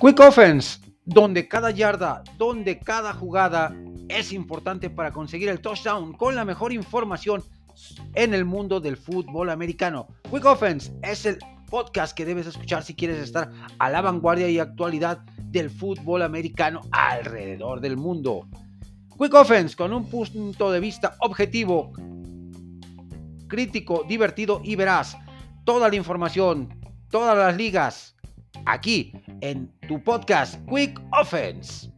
Quick Offense, donde cada yarda, donde cada jugada es importante para conseguir el touchdown con la mejor información en el mundo del fútbol americano. Quick Offense es el podcast que debes escuchar si quieres estar a la vanguardia y actualidad del fútbol americano alrededor del mundo. Quick Offense con un punto de vista objetivo, crítico, divertido y veraz. Toda la información, todas las ligas, aquí en tu podcast Quick Offense.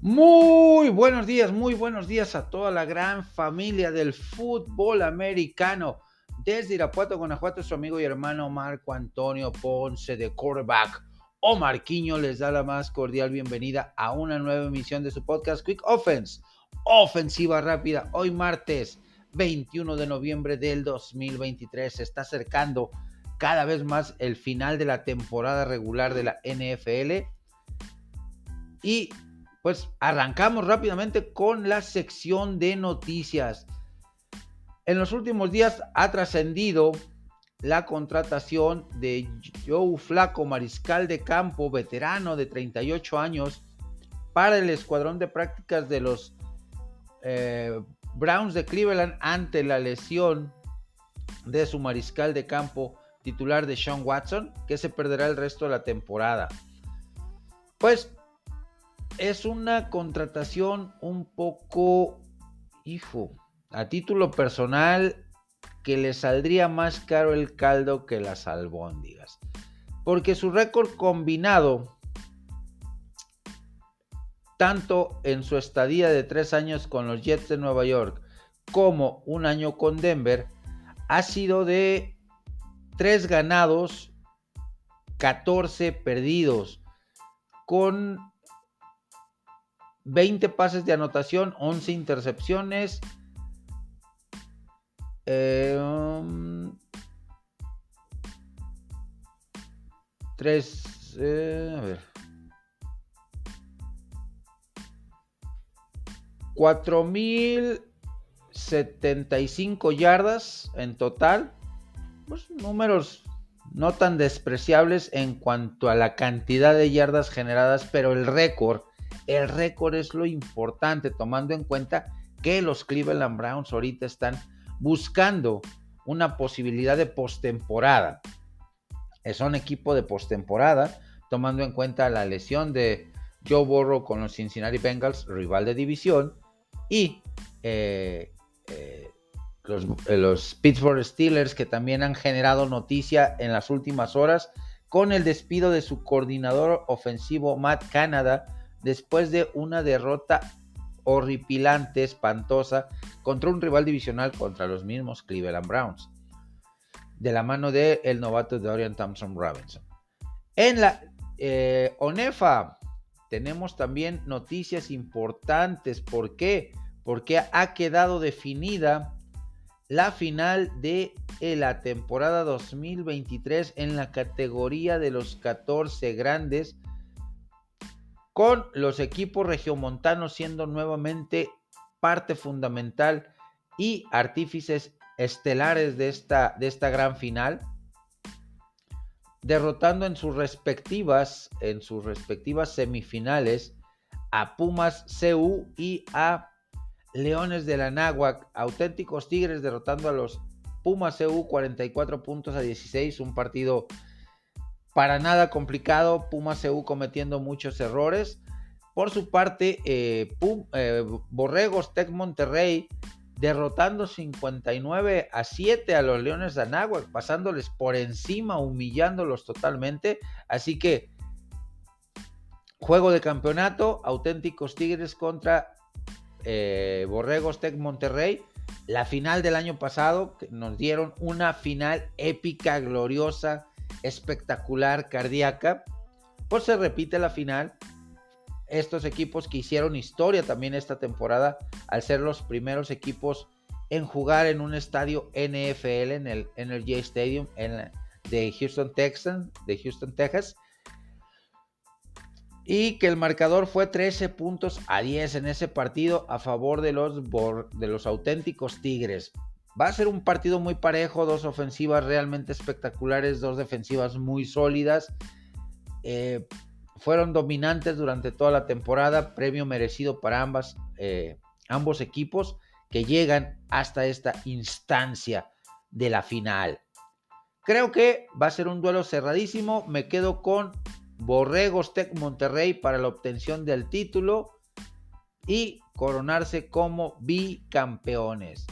Muy buenos días, muy buenos días a toda la gran familia del fútbol americano. Desde Irapuato, Guanajuato, su amigo y hermano Marco Antonio Ponce de quarterback o Marquiño les da la más cordial bienvenida a una nueva emisión de su podcast Quick Offense, ofensiva rápida. Hoy martes 21 de noviembre del 2023 se está acercando cada vez más el final de la temporada regular de la NFL y pues arrancamos rápidamente con la sección de noticias. En los últimos días ha trascendido la contratación de Joe Flaco, mariscal de campo, veterano de 38 años, para el escuadrón de prácticas de los eh, Browns de Cleveland ante la lesión de su mariscal de campo titular de Sean Watson, que se perderá el resto de la temporada. Pues es una contratación un poco, hijo, a título personal que le saldría más caro el caldo que las albóndigas. Porque su récord combinado, tanto en su estadía de tres años con los Jets de Nueva York como un año con Denver, ha sido de tres ganados, 14 perdidos, con 20 pases de anotación, 11 intercepciones, eh, um, tres, eh, a ver. 4.075 yardas en total. Pues, números no tan despreciables en cuanto a la cantidad de yardas generadas, pero el récord, el récord es lo importante, tomando en cuenta que los Cleveland Browns ahorita están buscando una posibilidad de postemporada. Son equipo de postemporada, tomando en cuenta la lesión de Joe Burrow con los Cincinnati Bengals, rival de división, y eh, eh, los, eh, los Pittsburgh Steelers, que también han generado noticia en las últimas horas con el despido de su coordinador ofensivo Matt Canada después de una derrota horripilante, espantosa, contra un rival divisional contra los mismos Cleveland Browns, de la mano del el novato de Thompson Robinson. En la eh, ONEFA tenemos también noticias importantes. ¿Por qué? Porque ha quedado definida la final de la temporada 2023 en la categoría de los 14 grandes con los equipos regiomontanos siendo nuevamente parte fundamental y artífices estelares de esta, de esta gran final, derrotando en sus respectivas, en sus respectivas semifinales a Pumas CU y a Leones de la Náhuac, auténticos Tigres derrotando a los Pumas CU 44 puntos a 16, un partido para nada complicado, Pumas CU cometiendo muchos errores. Por su parte, eh, eh, Borregos Tec Monterrey derrotando 59 a 7 a los Leones de Anáhuac, pasándoles por encima, humillándolos totalmente. Así que, juego de campeonato, auténticos Tigres contra eh, Borregos Tec Monterrey. La final del año pasado, nos dieron una final épica, gloriosa, espectacular, cardíaca, pues se repite la final. Estos equipos que hicieron historia también esta temporada al ser los primeros equipos en jugar en un estadio NFL, en el Energy Stadium, en de Houston Texans, de Houston, Texas. Y que el marcador fue 13 puntos a 10 en ese partido a favor de los, de los auténticos Tigres. Va a ser un partido muy parejo, dos ofensivas realmente espectaculares, dos defensivas muy sólidas. Eh, fueron dominantes durante toda la temporada, premio merecido para ambas, eh, ambos equipos que llegan hasta esta instancia de la final. Creo que va a ser un duelo cerradísimo. Me quedo con Borregos Tech Monterrey para la obtención del título y coronarse como bicampeones.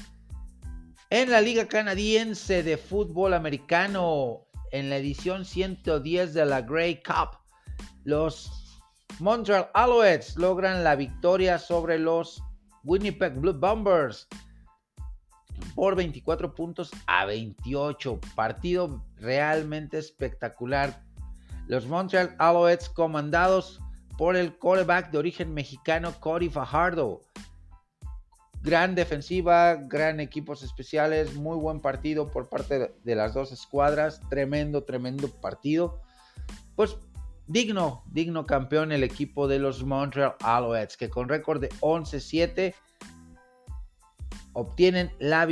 En la Liga Canadiense de Fútbol Americano, en la edición 110 de la Grey Cup, los Montreal Alouettes logran la victoria sobre los Winnipeg Blue Bombers por 24 puntos a 28. Partido realmente espectacular. Los Montreal Alouettes comandados por el quarterback de origen mexicano Cody Fajardo. Gran defensiva, gran equipos especiales, muy buen partido por parte de las dos escuadras. Tremendo, tremendo partido. Pues digno, digno campeón el equipo de los Montreal Alouettes, que con récord de 11-7 obtienen la,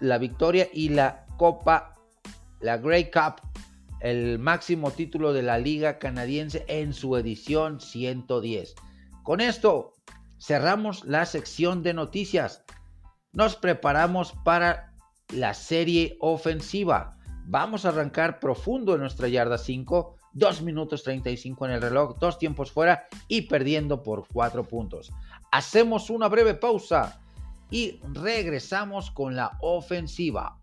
la, victoria y la Copa, la Grey Cup, el máximo título de la Liga Canadiense en su edición 110. Con esto cerramos la sección de noticias. Nos preparamos para la serie ofensiva. Vamos a arrancar profundo en nuestra yarda 5 2 minutos 35 en el reloj, dos tiempos fuera y perdiendo por 4 puntos. Hacemos una breve pausa y regresamos con la ofensiva.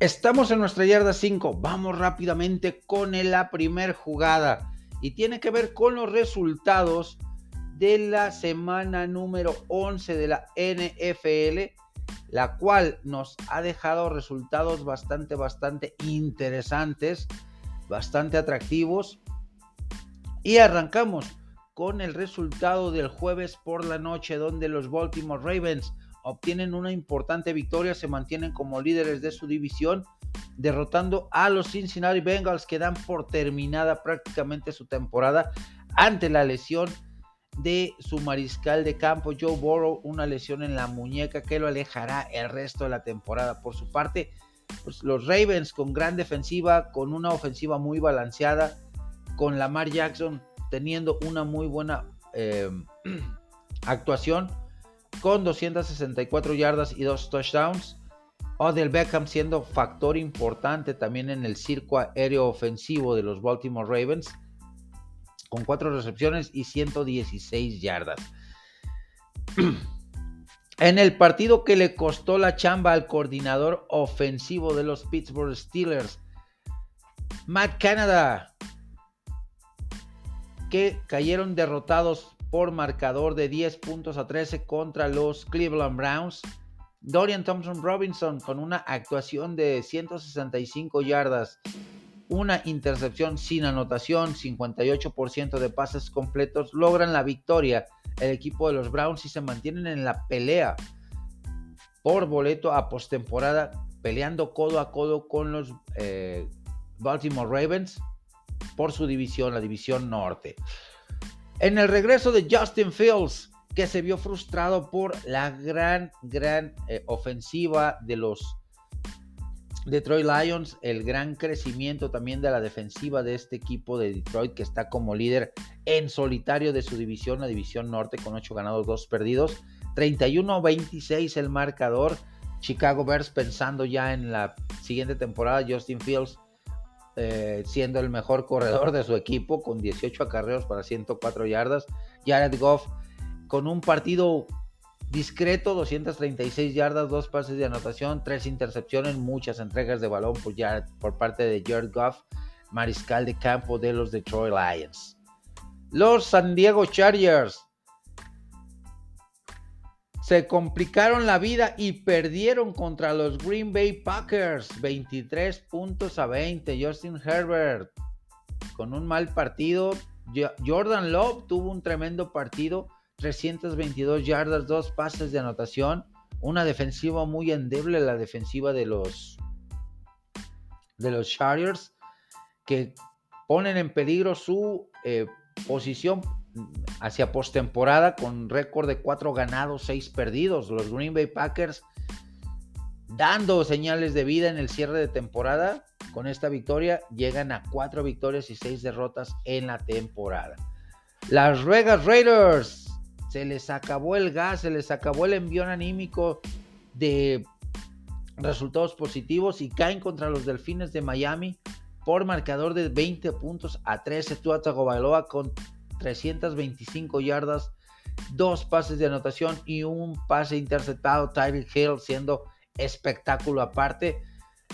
Estamos en nuestra yarda 5. Vamos rápidamente con la primer jugada y tiene que ver con los resultados de la semana número 11 de la NFL, la cual nos ha dejado resultados bastante, bastante interesantes, bastante atractivos. Y arrancamos con el resultado del jueves por la noche, donde los Baltimore Ravens obtienen una importante victoria, se mantienen como líderes de su división derrotando a los Cincinnati Bengals que dan por terminada prácticamente su temporada ante la lesión de su mariscal de campo Joe Burrow, una lesión en la muñeca que lo alejará el resto de la temporada. Por su parte, pues, los Ravens con gran defensiva, con una ofensiva muy balanceada, con Lamar Jackson teniendo una muy buena eh, actuación, con 264 yardas y dos touchdowns. Odell Beckham siendo factor importante también en el circo aéreo ofensivo de los Baltimore Ravens, con cuatro recepciones y 116 yardas. En el partido que le costó la chamba al coordinador ofensivo de los Pittsburgh Steelers, Matt Canada, que cayeron derrotados por marcador de 10 puntos a 13 contra los Cleveland Browns. Dorian Thompson Robinson con una actuación de 165 yardas, una intercepción sin anotación, 58% de pases completos, logran la victoria. El equipo de los Browns y se mantienen en la pelea por boleto a postemporada, peleando codo a codo con los eh, Baltimore Ravens por su división, la división norte. En el regreso de Justin Fields, que se vio frustrado por la gran, gran eh, ofensiva de los Detroit Lions, el gran crecimiento también de la defensiva de este equipo de Detroit que está como líder en solitario de su división, la división norte con 8 ganados, 2 perdidos. 31-26 el marcador. Chicago Bears pensando ya en la siguiente temporada, Justin Fields eh, siendo el mejor corredor de su equipo con 18 acarreos para 104 yardas. Jared Goff con un partido discreto, 236 yardas, dos pases de anotación, tres intercepciones, muchas entregas de balón por, por parte de Jared Goff, mariscal de campo de los Detroit Lions. Los San Diego Chargers se complicaron la vida y perdieron contra los Green Bay Packers 23 puntos a 20. Justin Herbert con un mal partido. Jordan Love tuvo un tremendo partido, 322 yardas, dos pases de anotación, una defensiva muy endeble, la defensiva de los de los Chargers, que ponen en peligro su eh, posición hacia postemporada con récord de 4 ganados, 6 perdidos. Los Green Bay Packers dando señales de vida en el cierre de temporada. Con esta victoria llegan a 4 victorias y 6 derrotas en la temporada. Las Vegas Raiders se les acabó el gas, se les acabó el envión anímico de resultados positivos y caen contra los Delfines de Miami por marcador de 20 puntos a 13. Tua Tagovailoa con 325 yardas, dos pases de anotación y un pase interceptado. Tyreek Hill siendo espectáculo aparte.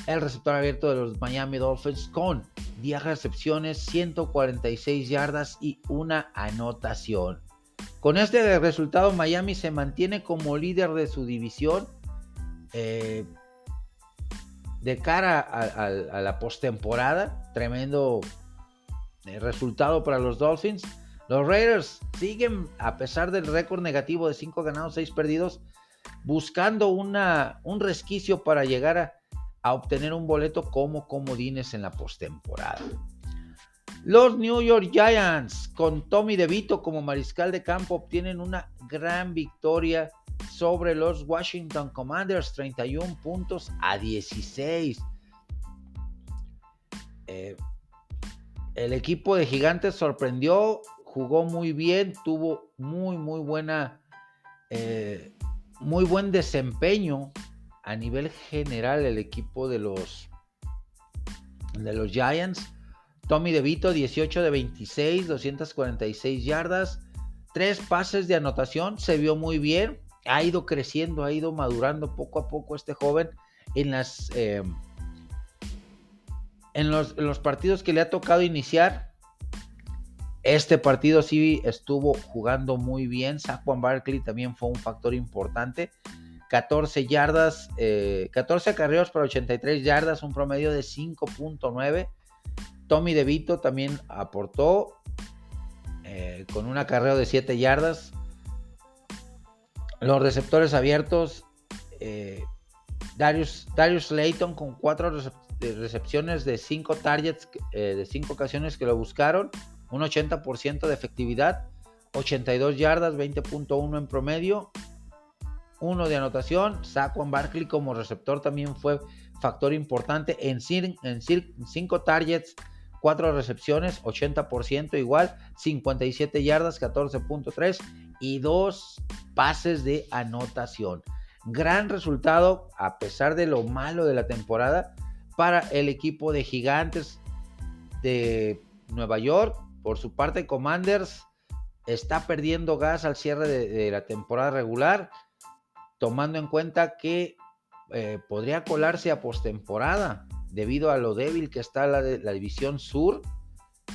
El receptor abierto de los Miami Dolphins con 10 recepciones, 146 yardas y una anotación. Con este resultado Miami se mantiene como líder de su división. Eh, de cara a, la postemporada, tremendo eh, resultado para los Dolphins. Los Raiders siguen, a pesar del récord negativo de 5 ganados, 6 perdidos, buscando una, un resquicio para llegar a, obtener un boleto como comodines en la postemporada. Los New York Giants, con Tommy DeVito como mariscal de campo, obtienen una gran victoria sobre los Washington Commanders, 31 puntos a 16. Eh, el equipo de Gigantes sorprendió, jugó muy bien, tuvo muy, muy buena, eh, muy buen desempeño a nivel general el equipo de los, de los Giants. Tommy DeVito, 18 de 26, 246 yardas, tres pases de anotación, se vio muy bien ha ido creciendo, ha ido madurando poco a poco este joven en las eh, en, los, partidos que le ha tocado iniciar. Este partido sí estuvo jugando muy bien. Saquon Barkley también fue un factor importante. 14 yardas, 14 eh, acarreos para 83 yardas, un promedio de 5.9. Tommy DeVito también aportó eh, con un acarreo de 7 yardas, los receptores abiertos, eh, Darius, Darius Layton con cuatro recepciones de cinco targets, eh, de cinco ocasiones que lo buscaron, un 80% de efectividad, 82 yardas, 20.1 en promedio, uno de anotación. Saquon Barkley como receptor también fue factor importante en, en cinco targets, cuatro recepciones, 80% igual, 57 yardas, 14.3 y dos pases de anotación. Gran resultado a pesar de lo malo de la temporada para el equipo de gigantes de Nueva York. Por su parte, Commanders está perdiendo gas al cierre de, la temporada regular, tomando en cuenta que eh, podría colarse a postemporada debido a lo débil que está la, la división sur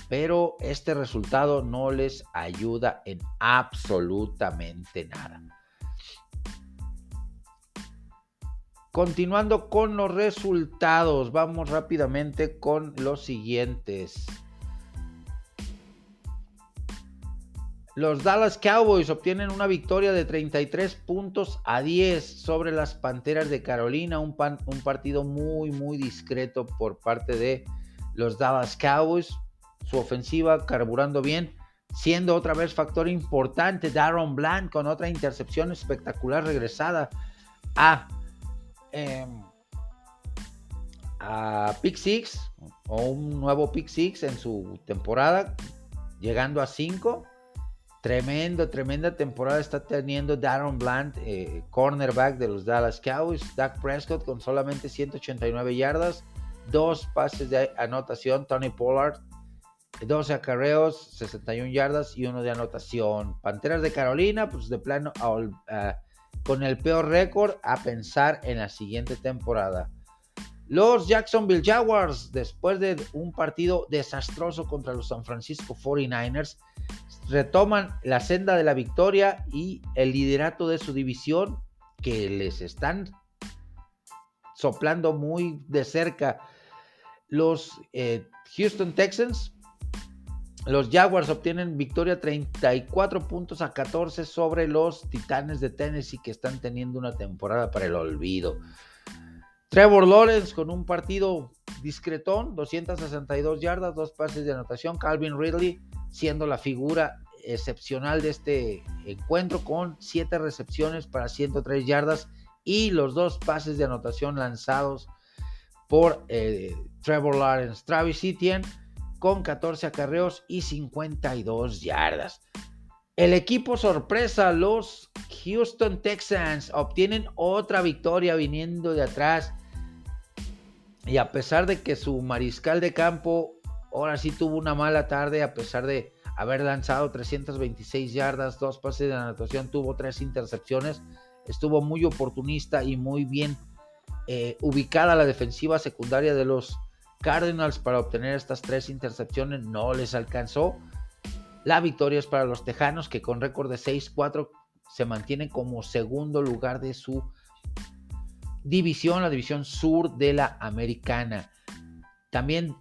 pero este resultado no les ayuda en absolutamente nada. Continuando con los resultados, vamos rápidamente con los siguientes. Los Dallas Cowboys obtienen una victoria de 33 puntos a 10 sobre las Panteras de Carolina, un, partido muy muy discreto por parte de los Dallas Cowboys su ofensiva carburando bien, siendo otra vez factor importante. Darren Bland con otra intercepción espectacular regresada a, em, a Pick Six o un nuevo Pick Six en su temporada, llegando a 5. Tremendo, tremenda temporada está teniendo Darren Bland, eh, cornerback de los Dallas Cowboys. Dak Prescott con solamente 189 yardas, dos pases de anotación. Tony Pollard 12 acarreos, 61 yardas y uno de anotación. Panteras de Carolina, pues de plano con el peor récord a pensar en la siguiente temporada. Los Jacksonville Jaguars, después de un partido desastroso contra los San Francisco 49ers, retoman la senda de la victoria y el liderato de su división que les están soplando muy de cerca los eh, Houston Texans Los Jaguars obtienen victoria 34 puntos a 14 sobre los Titanes de Tennessee que están teniendo una temporada para el olvido. Trevor Lawrence con un partido discretón, 262 yardas, dos pases de anotación. Calvin Ridley siendo la figura excepcional de este encuentro con 7 recepciones para 103 yardas y los dos pases de anotación lanzados por eh, Trevor Lawrence. Travis Etienne con 14 acarreos y 52 yardas. El equipo sorpresa, los Houston Texans, obtienen otra victoria viniendo de atrás. Y a pesar de que su mariscal de campo ahora sí tuvo una mala tarde, a pesar de haber lanzado 326 yardas, dos pases de anotación, tuvo tres intercepciones, estuvo muy oportunista y muy bien eh, ubicada la defensiva secundaria de los Cardinals para obtener estas tres intercepciones, no les alcanzó. La victoria es para los Tejanos que con récord de 6-4 se mantienen como segundo lugar de su división, la división sur de la americana. También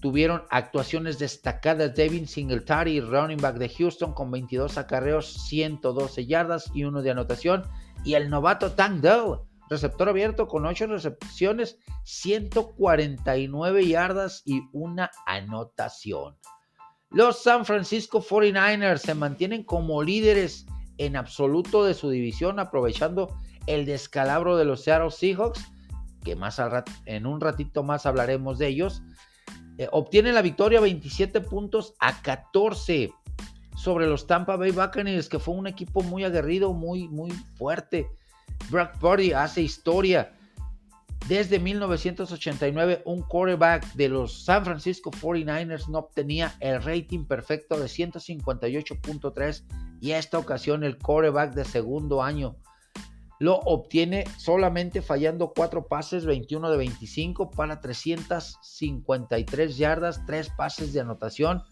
tuvieron actuaciones destacadas Devin Singletary, running back de Houston, con 22 acarreos, 112 yardas y uno de anotación. Y el novato Tank Dell, receptor abierto con 8 recepciones, 149 yardas y una anotación. Los San Francisco 49ers se mantienen como líderes en absoluto de su división, aprovechando el descalabro de los Seattle Seahawks, que más en un ratito más hablaremos de ellos eh, obtiene la victoria 27 puntos a 14 sobre los Tampa Bay Buccaneers, que fue un equipo muy aguerrido, muy, muy fuerte. Brock Purdy hace historia. Desde 1989, un quarterback de los San Francisco 49ers no obtenía el rating perfecto de 158.3 y esta ocasión el quarterback de segundo año lo obtiene solamente fallando cuatro pases, 21 de 25 para 353 yardas, tres pases de anotación.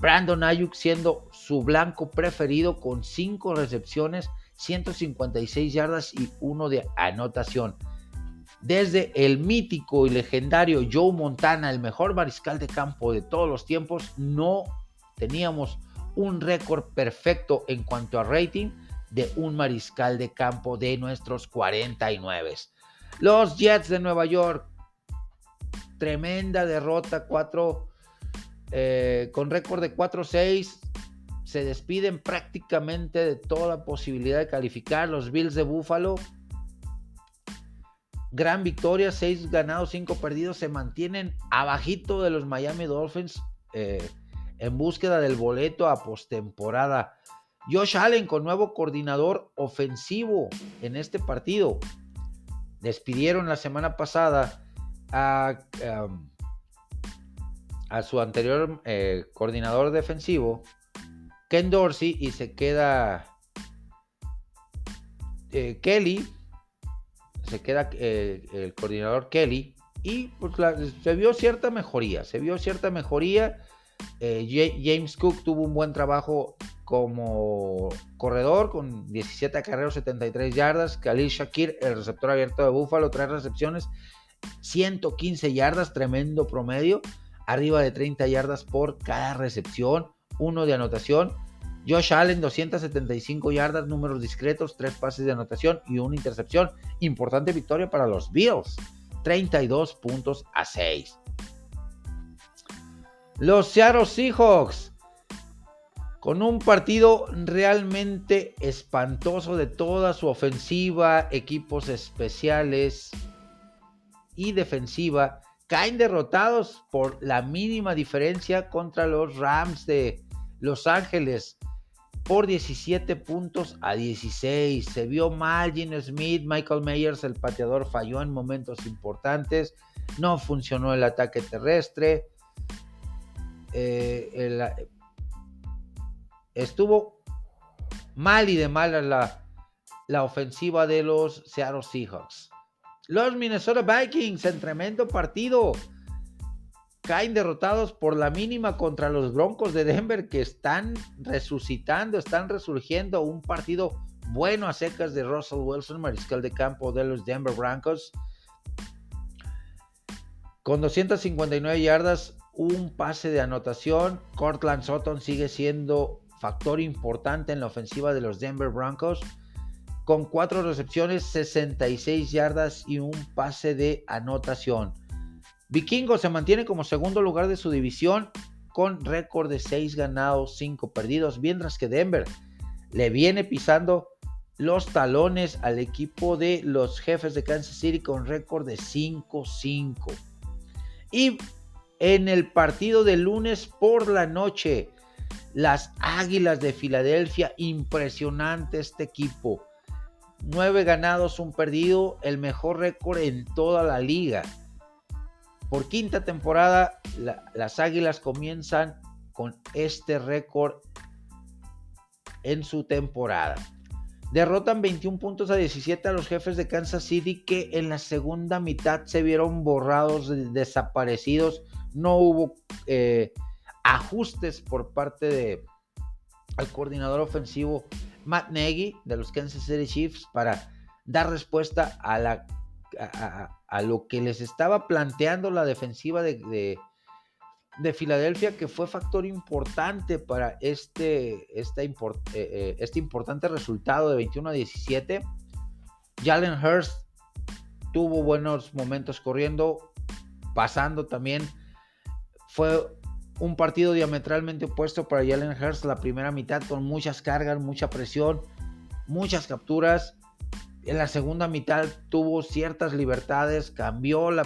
Brandon Ayuk siendo su blanco preferido con cinco recepciones, 156 yardas y uno de anotación. Desde el mítico y legendario Joe Montana, el mejor mariscal de campo de todos los tiempos, no teníamos un récord perfecto en cuanto a rating de un mariscal de campo de nuestros 49. Los Jets de Nueva York, tremenda derrota, 4 eh, con récord de 4-6. Se despiden prácticamente de toda posibilidad de calificar. Los Bills de Buffalo, gran victoria, 6 ganados, 5 perdidos. Se mantienen abajito de los Miami Dolphins eh, en búsqueda del boleto a postemporada. Josh Allen con nuevo coordinador ofensivo en este partido. Despidieron la semana pasada a, um, su anterior eh, coordinador defensivo, Ken Dorsey, y se queda eh, Kelly. Se queda eh, el coordinador Kelly. Y pues, se vio cierta mejoría. Se vio cierta mejoría. James Cook tuvo un buen trabajo como corredor con 17 acarreos, 73 yardas. Khalil Shakir, el receptor abierto de Búfalo, tres recepciones, 115 yardas, tremendo promedio. Arriba de 30 yardas por cada recepción, uno de anotación. Josh Allen, 275 yardas, números discretos, tres pases de anotación y una intercepción. Importante victoria para los Bills, 32 puntos a 6. Los Seattle Seahawks con un partido realmente espantoso de toda su ofensiva, equipos especiales y defensiva, caen derrotados por la mínima diferencia contra los Rams de Los Ángeles por 17 puntos a 16. Se vio mal Gene Smith, Michael Myers, el pateador, falló en momentos importantes, no funcionó el ataque terrestre. Eh, estuvo mal y de mala la, la ofensiva de los Seattle Seahawks. Los Minnesota Vikings en tremendo partido caen derrotados por la mínima contra los Broncos de Denver que están resucitando, están resurgiendo un partido bueno a secas de Russell Wilson, mariscal de campo de los Denver Broncos. Con 259 yardas, un pase de anotación. Cortland Sutton sigue siendo factor importante en la ofensiva de los Denver Broncos. Con cuatro recepciones, 66 yardas y un pase de anotación. Vikingo se mantiene como segundo lugar de su división con récord de 6 ganados, 5 perdidos, mientras que Denver le viene pisando los talones al equipo de los jefes de Kansas City con récord de 5-5. Y en el partido de lunes por la noche, las Águilas de Filadelfia, impresionante este equipo. 9 ganados, un perdido, el mejor récord en toda la liga. Por quinta temporada, las Águilas comienzan con este récord en su temporada. Derrotan 21 puntos a 17 a los jefes de Kansas City que en la segunda mitad se vieron borrados, desaparecidos. No hubo eh, ajustes por parte de al coordinador ofensivo Matt Nagy de los Kansas City Chiefs para dar respuesta a la a, lo que les estaba planteando la defensiva de, de, Filadelfia, que fue factor importante para este, este, eh, eh, este importante resultado de 21 a 17. Jalen Hurst tuvo buenos momentos corriendo, pasando también. Fue un partido diametralmente opuesto para Jalen Hurst la primera mitad con muchas cargas, mucha presión, muchas capturas en la segunda mitad tuvo ciertas libertades, cambió el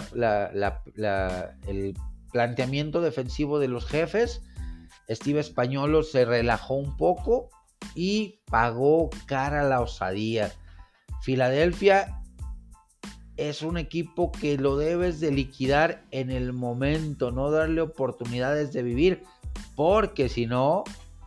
planteamiento defensivo de los jefes. Steve Españolo se relajó un poco y pagó cara la osadía. Filadelfia es un equipo que lo debes de liquidar en el momento, no darle oportunidades de vivir, porque si no,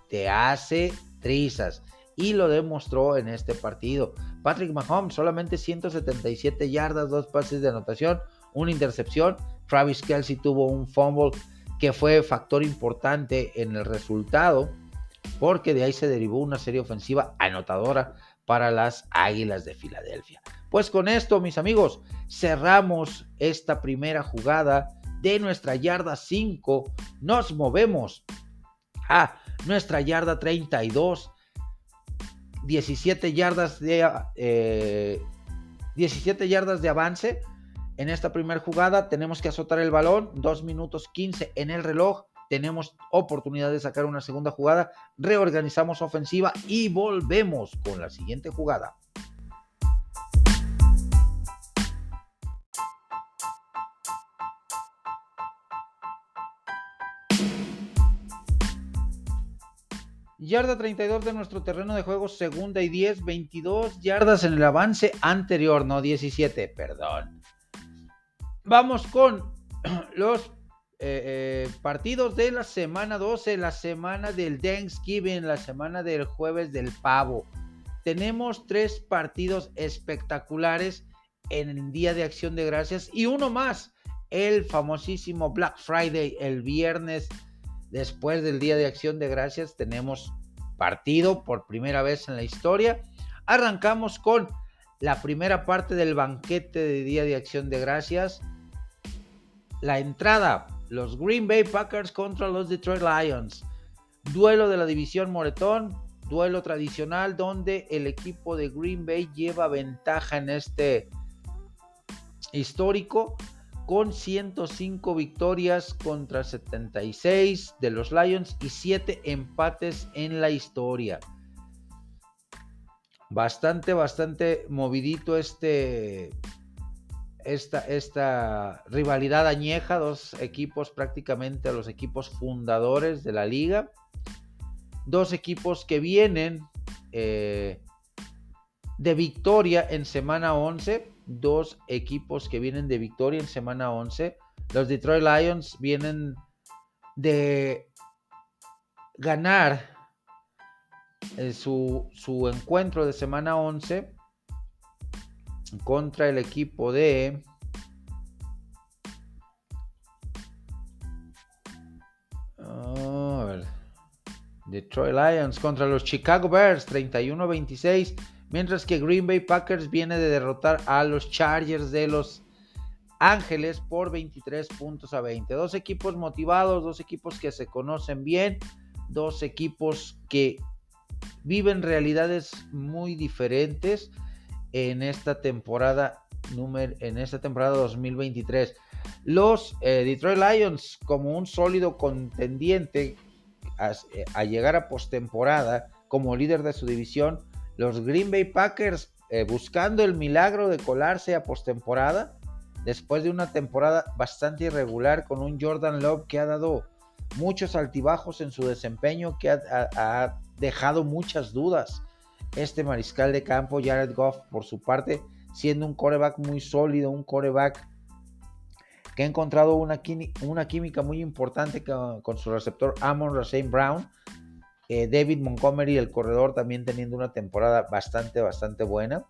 te hace trizas. Y lo demostró en este partido. Patrick Mahomes, solamente 177 yardas, dos pases de anotación, una intercepción. Travis Kelsey tuvo un fumble que fue factor importante en el resultado, porque de ahí se derivó una serie ofensiva anotadora para las Águilas de Filadelfia. Pues con esto, mis amigos, cerramos esta primera jugada de nuestra yarda 5. Nos movemos a nuestra yarda 32 17 yardas de, 17 eh, yardas de avance en esta primera jugada. Tenemos que azotar el balón, 2 minutos 15 en el reloj. Tenemos oportunidad de sacar una segunda jugada. Reorganizamos ofensiva y volvemos con la siguiente jugada. Yarda 32 de nuestro terreno de juego, segunda y 10, 22 yardas en el avance anterior, no 17, perdón. Vamos con los eh, eh, partidos de la semana 12, la semana del Thanksgiving, la semana del jueves del pavo. Tenemos tres partidos espectaculares en el Día de Acción de Gracias y uno más, el famosísimo Black Friday, el viernes Después del Día de Acción de Gracias tenemos partido por primera vez en la historia. Arrancamos con la primera parte del banquete de Día de Acción de Gracias. La entrada, los Green Bay Packers contra los Detroit Lions. Duelo de la división Moretón, duelo tradicional donde el equipo de Green Bay lleva ventaja en este histórico con 105 victorias contra 76 de los Lions y 7 empates en la historia. Bastante, bastante movidito este, esta, esta rivalidad añeja, dos equipos prácticamente los equipos fundadores de la liga. Dos equipos que vienen eh, de victoria en semana 11 dos equipos que vienen de victoria en semana 11. Los Detroit Lions vienen de ganar eh, su, encuentro de semana 11 contra el equipo de oh, Detroit Lions contra los Chicago Bears 31-26 Mientras que Green Bay Packers viene de derrotar a los Chargers de Los Ángeles por 23 puntos a 20. Dos equipos motivados, dos equipos que se conocen bien, dos equipos que viven realidades muy diferentes en esta temporada número en esta temporada 2023. Los eh, Detroit Lions como un sólido contendiente eh, a, llegar a postemporada como líder de su división, los Green Bay Packers eh, buscando el milagro de colarse a postemporada después de una temporada bastante irregular con un Jordan Love que ha dado muchos altibajos en su desempeño, que ha, dejado muchas dudas. Este mariscal de campo, Jared Goff, por su parte, siendo un coreback muy sólido, un coreback que ha encontrado una, química muy importante con, su receptor Amon Rasein Brown. Eh, David Montgomery, el corredor, también teniendo una temporada bastante, bastante buena.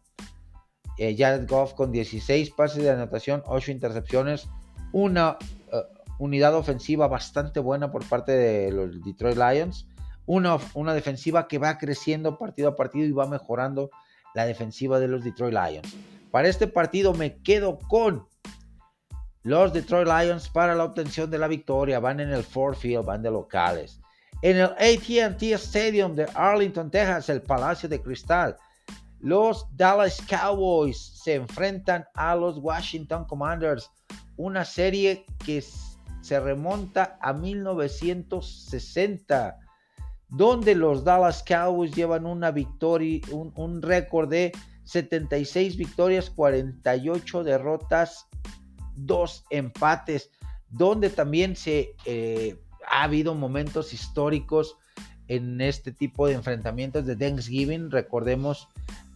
Eh, Jared Goff con 16 pases de anotación, 8 intercepciones, una eh, unidad ofensiva bastante buena por parte de los Detroit Lions, una, una defensiva que va creciendo partido a partido y va mejorando la defensiva de los Detroit Lions. Para este partido me quedo con los Detroit Lions para la obtención de la victoria. Van en el Ford Field, van de locales. En el ATT Stadium de Arlington, Texas, el Palacio de Cristal. Los Dallas Cowboys se enfrentan a los Washington Commanders, una serie que se remonta a 1960, donde los Dallas Cowboys llevan una victoria, un, récord de 76 victorias, 48 derrotas, 2 empates, donde también se eh, ha habido momentos históricos en este tipo de enfrentamientos de Thanksgiving. Recordemos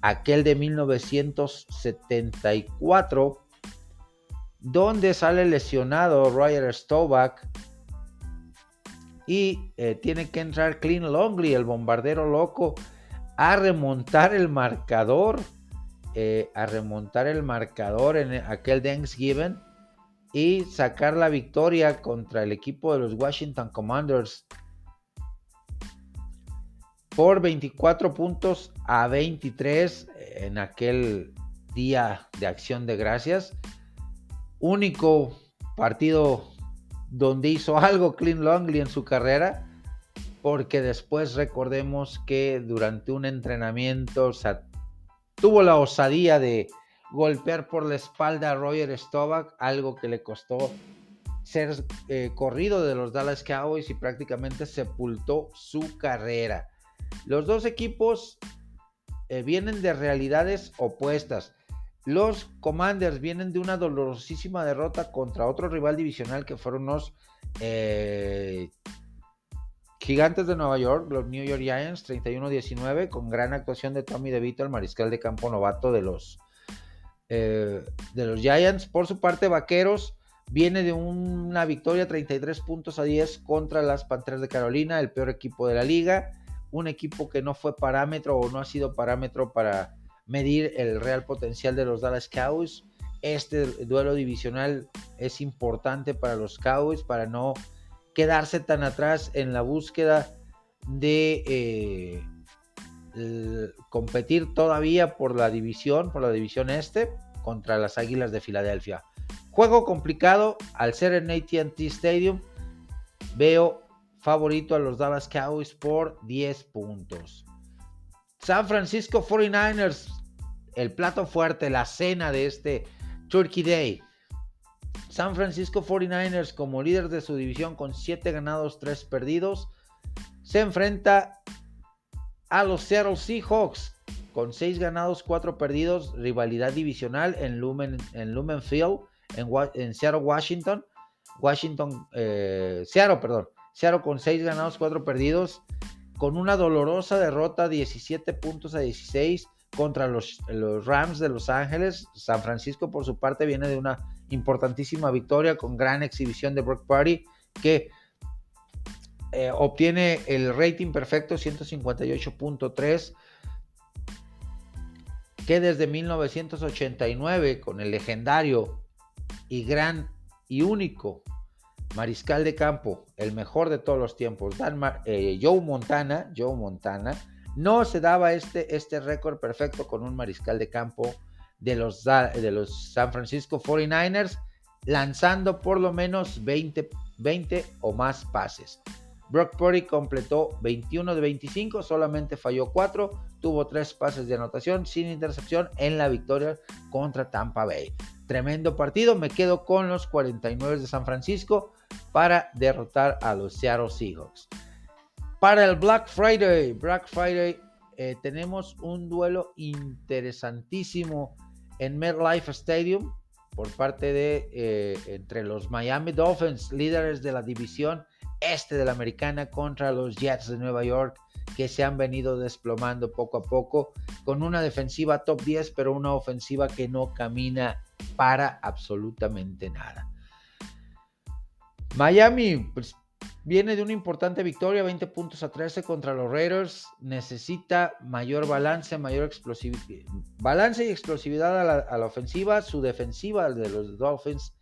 aquel de 1974, donde sale lesionado Roger Staubach y eh, tiene que entrar Clean Longley, el bombardero loco, a remontar el marcador, eh, a remontar el marcador en aquel Thanksgiving y sacar la victoria contra el equipo de los Washington Commanders por 24 puntos a 23 en aquel día de acción de gracias. Único partido donde hizo algo Clint Longley en su carrera, porque después recordemos que durante un entrenamiento tuvo la osadía de golpear por la espalda a Roger Staubach, algo que le costó ser eh, corrido de los Dallas Cowboys y prácticamente sepultó su carrera. Los dos equipos eh, vienen de realidades opuestas. Los Commanders vienen de una dolorosísima derrota contra otro rival divisional que fueron los eh, Gigantes de Nueva York, los New York Giants, 31-19, con gran actuación de Tommy DeVito, el mariscal de campo novato de los, eh, de los Giants. Por su parte, Vaqueros viene de una victoria 33 puntos a 10 contra las Panteras de Carolina, el peor equipo de la liga un equipo que no fue parámetro o no ha sido parámetro para medir el real potencial de los Dallas Cowboys. Este duelo divisional es importante para los Cowboys para no quedarse tan atrás en la búsqueda de eh, competir todavía por la división, por la división este, contra las Águilas de Filadelfia. Juego complicado al ser en ATT Stadium. Veo favorito a los Dallas Cowboys por 10 puntos. San Francisco 49ers, el plato fuerte, la cena de este Turkey Day. San Francisco 49ers como líder de su división con 7 ganados, 3 perdidos, se enfrenta a los Seattle Seahawks con 6 ganados, 4 perdidos, rivalidad divisional en Lumen, en Lumen Field, en, Seattle, Washington. Washington, eh, Seattle, perdón. Seattle con 6 ganados, 4 perdidos, con una dolorosa derrota 17 puntos a 16 contra los, los, Rams de Los Ángeles. San Francisco, por su parte, viene de una importantísima victoria con gran exhibición de Brock Party, que eh, obtiene el rating perfecto 158.3, que desde 1989, con el legendario y gran y único mariscal de campo, el mejor de todos los tiempos, eh, Joe Montana, Joe Montana, no se daba este, este récord perfecto con un mariscal de campo de los, de los San Francisco 49ers lanzando por lo menos 20, 20 o más pases. Brock Purdy completó 21 de 25, solamente falló 4, tuvo 3 pases de anotación sin intercepción en la victoria contra Tampa Bay. Tremendo partido, me quedo con los 49 de San Francisco para derrotar a los Seattle Seahawks. Para el Black Friday, Black Friday eh, tenemos un duelo interesantísimo en MetLife Stadium por parte de eh, entre los Miami Dolphins, líderes de la división este de la americana contra los Jets de Nueva York que se han venido desplomando poco a poco con una defensiva top 10 pero una ofensiva que no camina para absolutamente nada. Miami pues, viene de una importante victoria, 20 puntos a 13 contra los Raiders. Necesita mayor balance, mayor explosividad, balance y explosividad a la, ofensiva. Su defensiva de los Dolphins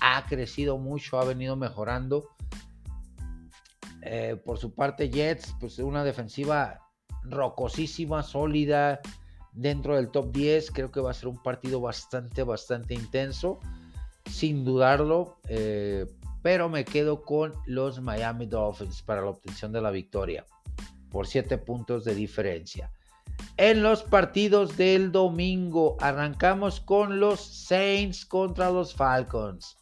ha crecido mucho, ha venido mejorando. Eh, por su parte, Jets, pues una defensiva rocosísima, sólida, dentro del top 10. Creo que va a ser un partido bastante, bastante intenso, sin dudarlo. Eh, pero me quedo con los Miami Dolphins para la obtención de la victoria, por 7 puntos de diferencia. En los partidos del domingo, arrancamos con los Saints contra los Falcons.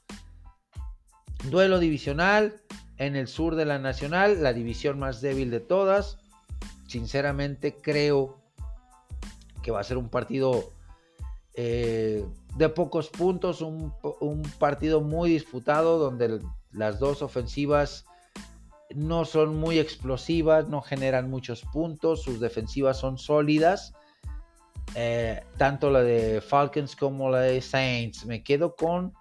Duelo divisional en el sur de la Nacional, la división más débil de todas. Sinceramente creo que va a ser un partido eh, de pocos puntos, un, partido muy disputado donde las dos ofensivas no son muy explosivas, no generan muchos puntos, sus defensivas son sólidas. Eh, tanto la de Falcons como la de Saints. Me quedo con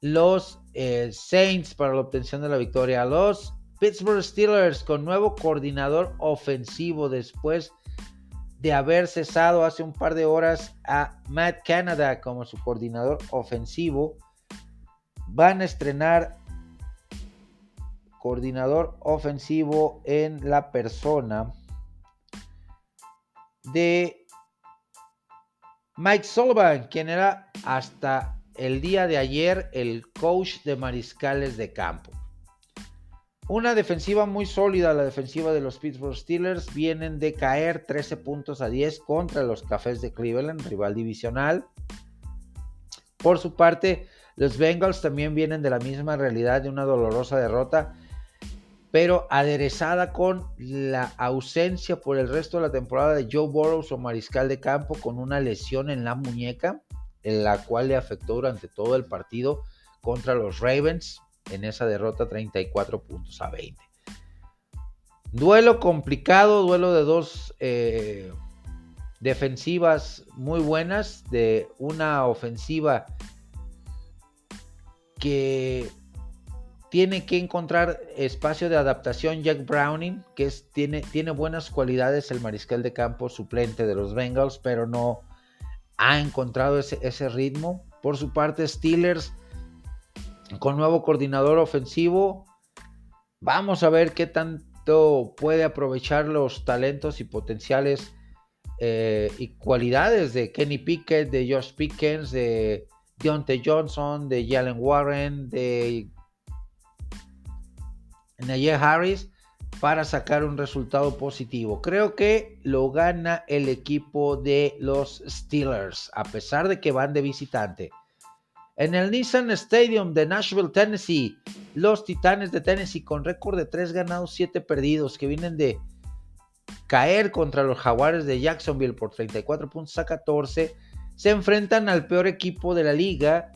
los eh, Saints para la obtención de la victoria. Los Pittsburgh Steelers con nuevo coordinador ofensivo después de haber cesado hace un par de horas a Matt Canada como su coordinador ofensivo. Van a estrenar coordinador ofensivo en la persona de Mike Sullivan, quien era hasta el día de ayer el coach de mariscales de campo. Una defensiva muy sólida, la defensiva de los Pittsburgh Steelers. Vienen de caer 13 puntos a 10 contra los Cafés de Cleveland, rival divisional. Por su parte, los Bengals también vienen de la misma realidad de una dolorosa derrota, pero aderezada con la ausencia por el resto de la temporada de Joe Burrows o mariscal de campo con una lesión en la muñeca en la cual le afectó durante todo el partido contra los Ravens en esa derrota 34 puntos a 20. Duelo complicado, duelo de dos eh, defensivas muy buenas, de una ofensiva que tiene que encontrar espacio de adaptación Jack Browning, que es, tiene, tiene buenas cualidades el mariscal de campo suplente de los Bengals, pero no, ha encontrado ese, ritmo. Por su parte, Steelers con nuevo coordinador ofensivo. Vamos a ver qué tanto puede aprovechar los talentos y potenciales eh, y cualidades de Kenny Pickett, de Josh Pickens, de Deontay Johnson, de Jalen Warren, de Najee Harris para sacar un resultado positivo. Creo que lo gana el equipo de los Steelers, a pesar de que van de visitante. En el Nissan Stadium de Nashville, Tennessee, los Titanes de Tennessee con récord de 3 ganados, 7 perdidos, que vienen de caer contra los Jaguares de Jacksonville por 34 puntos a 14, se enfrentan al peor equipo de la liga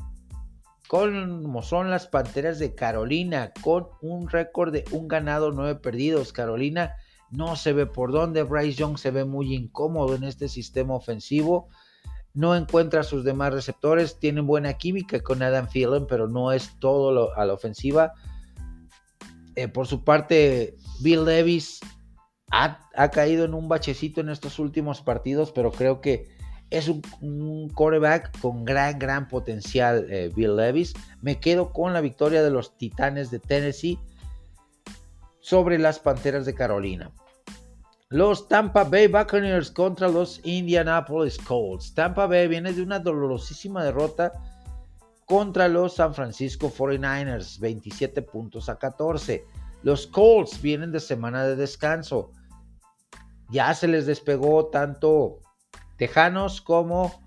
como son las Panteras de Carolina, con un récord de un ganado, nueve perdidos. Carolina no se ve por dónde. Bryce Young se ve muy incómodo en este sistema ofensivo. No encuentra a sus demás receptores. Tienen buena química con Adam Thielen, pero no es todo a la ofensiva. Eh, por su parte, Bill Davis ha, ha, caído en un bachecito en estos últimos partidos, pero creo que es un, quarterback con gran, gran potencial, eh, Bill Levis. Me quedo con la victoria de los Titanes de Tennessee sobre las Panteras de Carolina. Los Tampa Bay Buccaneers contra los Indianapolis Colts. Tampa Bay viene de una dolorosísima derrota contra los San Francisco 49ers, 27 puntos a 14. Los Colts vienen de semana de descanso. Ya se les despegó tanto Tejanos como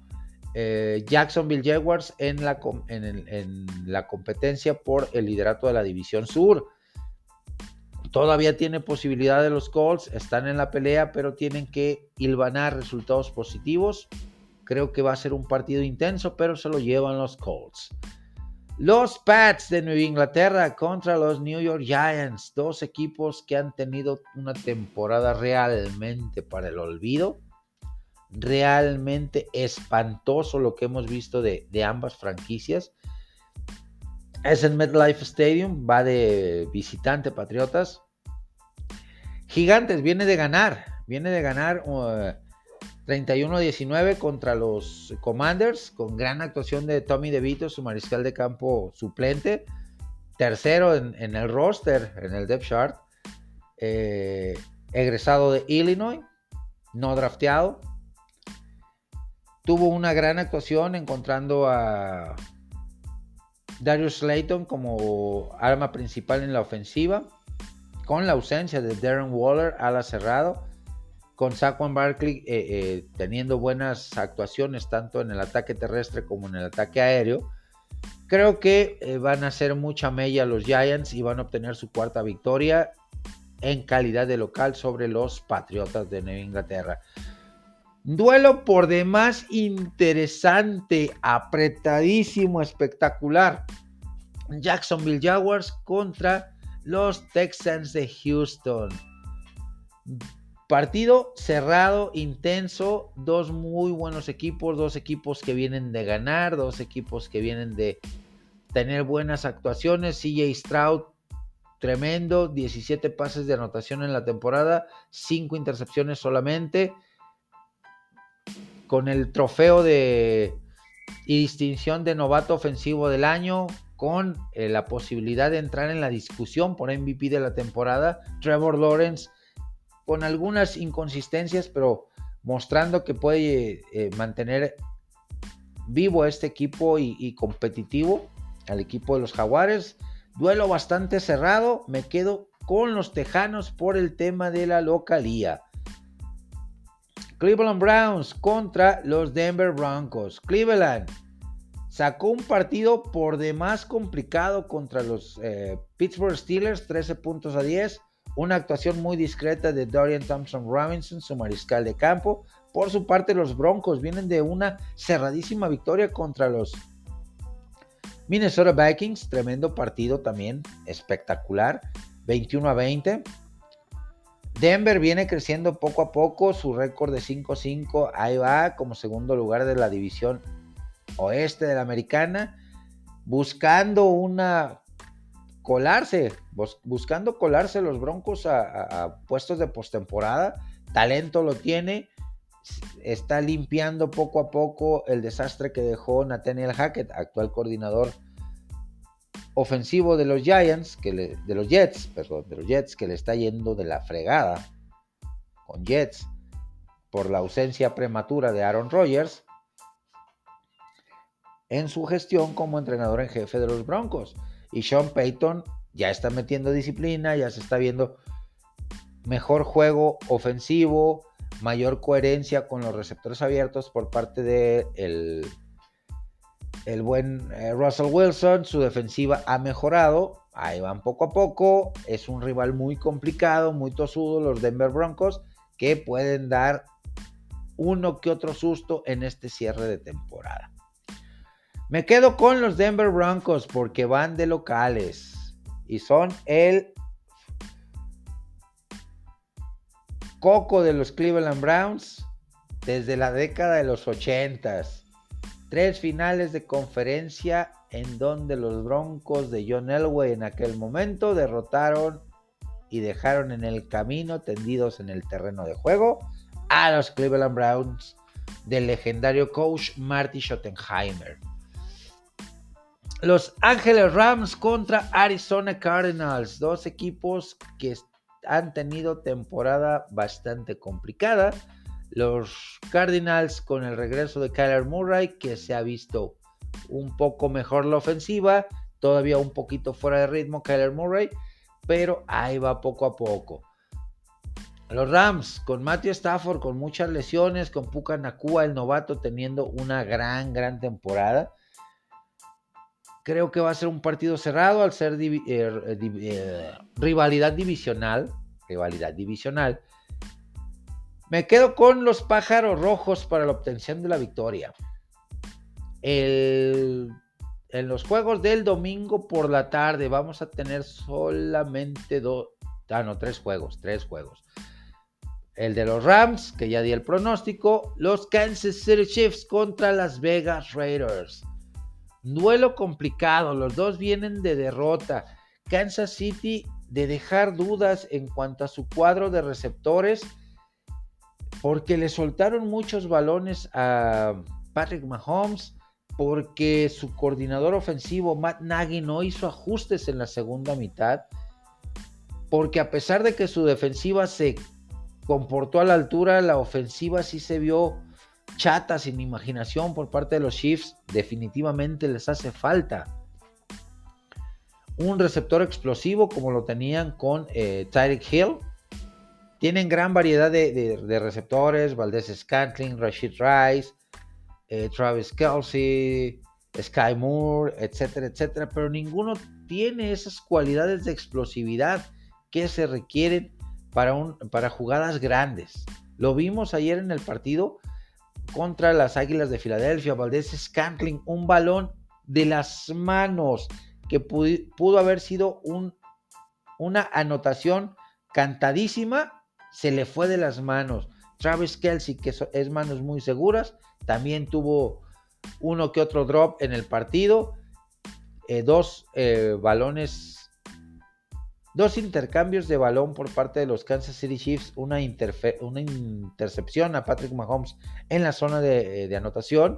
eh, Jacksonville Jaguars en la, en la competencia por el liderato de la División Sur. Todavía tiene posibilidad de los Colts, están en la pelea, pero tienen que hilvanar resultados positivos. Creo que va a ser un partido intenso, pero se lo llevan los Colts. Los Pats de Nueva Inglaterra contra los New York Giants, dos equipos que han tenido una temporada realmente para el olvido. Realmente espantoso lo que hemos visto de, ambas franquicias. Es en MetLife Stadium, va de visitante Patriotas. Gigantes viene de ganar, viene de ganar 31-19 uh, contra los Commanders con gran actuación de Tommy DeVito, su mariscal de campo suplente, tercero en, el roster, en el depth chart, eh, egresado de Illinois, no drafteado. Tuvo una gran actuación encontrando a Darius Slayton como arma principal en la ofensiva con la ausencia de Darren Waller a la cerrado, con Saquon Barkley eh, eh, teniendo buenas actuaciones tanto en el ataque terrestre como en el ataque aéreo, creo que eh, van a hacer mucha mella los Giants y van a obtener su cuarta victoria en calidad de local sobre los Patriotas de Nueva Inglaterra. Duelo por demás interesante, apretadísimo, espectacular. Jacksonville Jaguars contra los Texans de Houston. Partido cerrado, intenso, dos muy buenos equipos, dos equipos que vienen de ganar, dos equipos que vienen de tener buenas actuaciones. CJ Stroud, tremendo, 17 pases de anotación en la temporada, 5 intercepciones solamente. Con el trofeo de y distinción de novato ofensivo del año, con eh, la posibilidad de entrar en la discusión por MVP de la temporada. Trevor Lawrence con algunas inconsistencias, pero mostrando que puede eh, mantener vivo este equipo y, competitivo, al equipo de los Jaguares. Duelo bastante cerrado, me quedo con los Tejanos por el tema de la localía. Cleveland Browns contra los Denver Broncos. Cleveland sacó un partido por demás complicado contra los eh, Pittsburgh Steelers, 13 puntos a 10. Una actuación muy discreta de Dorian Thompson Robinson, su mariscal de campo. Por su parte, los Broncos vienen de una cerradísima victoria contra los Minnesota Vikings. Tremendo partido también, espectacular. 21 a 20. Denver viene creciendo poco a poco, su récord de 5-5, ahí va como segundo lugar de la división oeste de la americana, buscando una colarse, buscando colarse los Broncos a, puestos de postemporada. Talento lo tiene, está limpiando poco a poco el desastre que dejó Nathaniel Hackett, actual coordinador ofensivo de los Giants, que de los Jets, perdón, de los Jets, que le está yendo de la fregada con Jets por la ausencia prematura de Aaron Rodgers en su gestión como entrenador en jefe de los Broncos. Y Sean Payton ya está metiendo disciplina, ya se está viendo mejor juego ofensivo, mayor coherencia con los receptores abiertos por parte de el, buen eh, Russell Wilson. Su defensiva ha mejorado. Ahí van poco a poco. Es un rival muy complicado, muy tosudo, los Denver Broncos, que pueden dar uno que otro susto en este cierre de temporada. Me quedo con los Denver Broncos porque van de locales y son el coco de los Cleveland Browns desde la década de los 80. Tres finales de conferencia en donde los Broncos de John Elway en aquel momento derrotaron y dejaron en el camino tendidos en el terreno de juego a los Cleveland Browns del legendario coach Marty Schottenheimer. Los Ángeles Rams contra Arizona Cardinals, dos equipos que han tenido temporada bastante complicada. Los Cardinals con el regreso de Kyler Murray, que se ha visto un poco mejor la ofensiva, todavía un poquito fuera de ritmo Kyler Murray, pero ahí va poco a poco. Los Rams, con Matthew Stafford, con muchas lesiones, con Puka Nakua, el novato, teniendo una gran, gran temporada. Creo que va a ser un partido cerrado al ser eh, eh, rivalidad divisional. Rivalidad divisional. Me quedo con los pájaros rojos para la obtención de la victoria. en los juegos del domingo por la tarde vamos a tener solamente dos, ah no, tres juegos, tres juegos. El de los Rams, que ya di el pronóstico, los Kansas City Chiefs contra las Vegas Raiders. Duelo complicado, los dos vienen de derrota. Kansas City de dejar dudas en cuanto a su cuadro de receptores porque le soltaron muchos balones a Patrick Mahomes, porque su coordinador ofensivo Matt Nagy no hizo ajustes en la segunda mitad, porque a pesar de que su defensiva se comportó a la altura, la ofensiva sí se vio chata, sin imaginación por parte de los Chiefs, definitivamente les hace falta un receptor explosivo como lo tenían con eh, Tyreek Hill, tienen gran variedad de, receptores, Valdez Scantling, Rashid Rice, eh, Travis Kelsey, Sky Moore, etcétera, etcétera, pero ninguno tiene esas cualidades de explosividad que se requieren para, para jugadas grandes. Lo vimos ayer en el partido contra las Águilas de Filadelfia, Valdez Scantling, un balón de las manos que pudo, haber sido un, una anotación cantadísima se le fue de las manos. Travis Kelsey, que es manos muy seguras, también tuvo uno que otro drop en el partido. Eh, dos eh, balones, dos intercambios de balón por parte de los Kansas City Chiefs, una, una intercepción a Patrick Mahomes en la zona eh, de, anotación,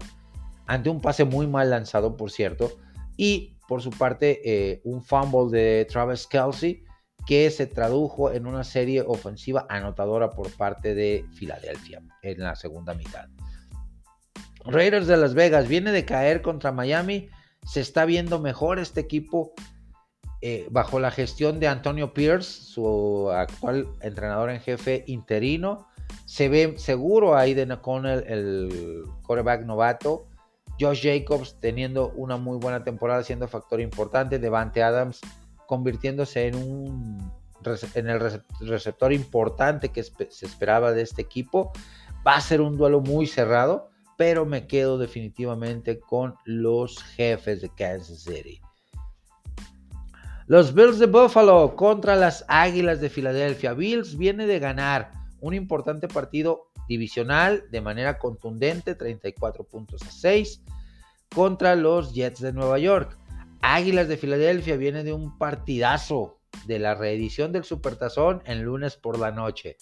ante un pase muy mal lanzado, por cierto, y por su parte un fumble de Travis Kelsey que se tradujo en una serie ofensiva anotadora por parte de Filadelfia en la segunda mitad. Raiders de Las Vegas viene de caer contra Miami, se está viendo mejor este equipo eh, bajo la gestión de Antonio Pierce, su actual entrenador en jefe interino. Se ve seguro ahí de O'Connell, el quarterback novato. Josh Jacobs teniendo una muy buena temporada, siendo factor importante. Devante Adams convirtiéndose en un en el receptor importante que se esperaba de este equipo. Va a ser un duelo muy cerrado, pero me quedo definitivamente con los jefes de Kansas City. Los Bills de Buffalo contra las Águilas de Filadelfia. Bills viene de ganar un importante partido divisional de manera contundente, 34 puntos a 6, contra los Jets de Nueva York. Águilas de Filadelfia viene de un partidazo de la reedición del Supertazón en lunes por la noche.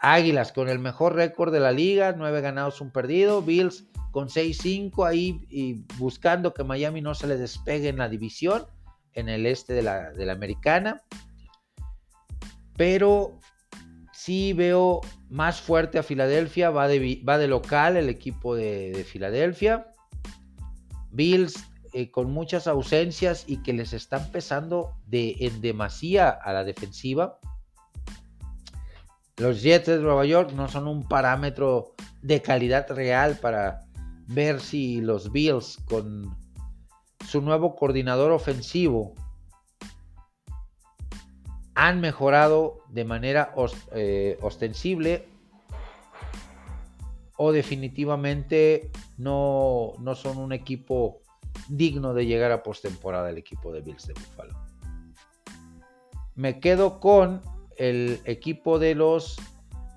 Águilas con el mejor récord de la liga, nueve ganados, un perdido. Bills con 6-5 ahí y buscando que Miami no se le despegue en la división, en el este de la, de la americana. Pero sí veo más fuerte a Filadelfia, va de, va de local el equipo de Filadelfia. Bills eh, con muchas ausencias y que les están pesando de, en demasía a la defensiva. Los Jets de Nueva York no son un parámetro de calidad real para ver si los Bills con su nuevo coordinador ofensivo han mejorado de manera eh, ostensible o definitivamente no, no son un equipo digno de llegar a postemporada el equipo de Bills de Buffalo. Me quedo con el equipo de los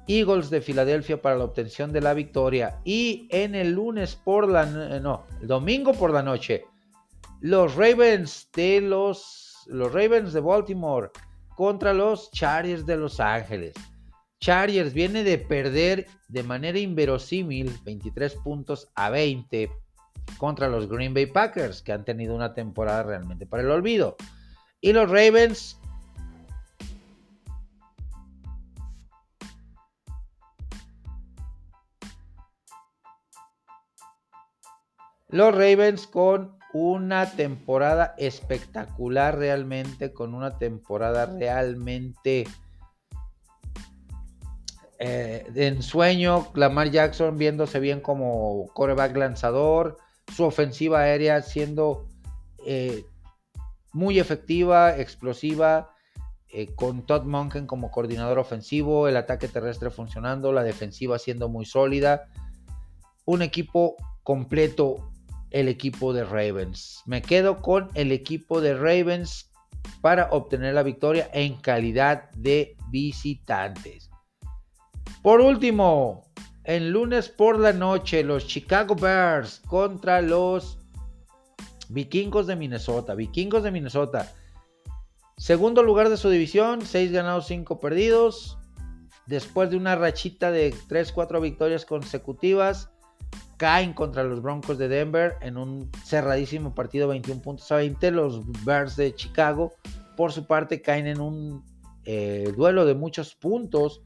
Eagles de Filadelfia para la obtención de la victoria. Y en el lunes por la no, el domingo por la noche, los Ravens de los, los Ravens de Baltimore contra los Chargers de Los Ángeles. Chargers viene de perder de manera inverosímil 23 puntos a 20 contra los Green Bay Packers, que han tenido una temporada realmente para el olvido. Y los Ravens Los Ravens con una temporada espectacular realmente, con una temporada realmente eh, en sueño, Lamar Jackson viéndose bien como coreback lanzador, su ofensiva aérea siendo eh, muy efectiva, explosiva, eh, con Todd Monken como coordinador ofensivo, el ataque terrestre funcionando, la defensiva siendo muy sólida. Un equipo completo, el equipo de Ravens. Me quedo con el equipo de Ravens para obtener la victoria en calidad de visitantes. Por último, el lunes por la noche, los Chicago Bears contra los Vikingos de Minnesota. Vikingos de Minnesota. Segundo lugar de su división, 6 ganados, 5 perdidos. Después de una rachita de 3-4 victorias consecutivas, caen contra los Broncos de Denver en un cerradísimo partido 21 puntos a 20. Los Bears de Chicago, por su parte, caen en un eh, duelo de muchos puntos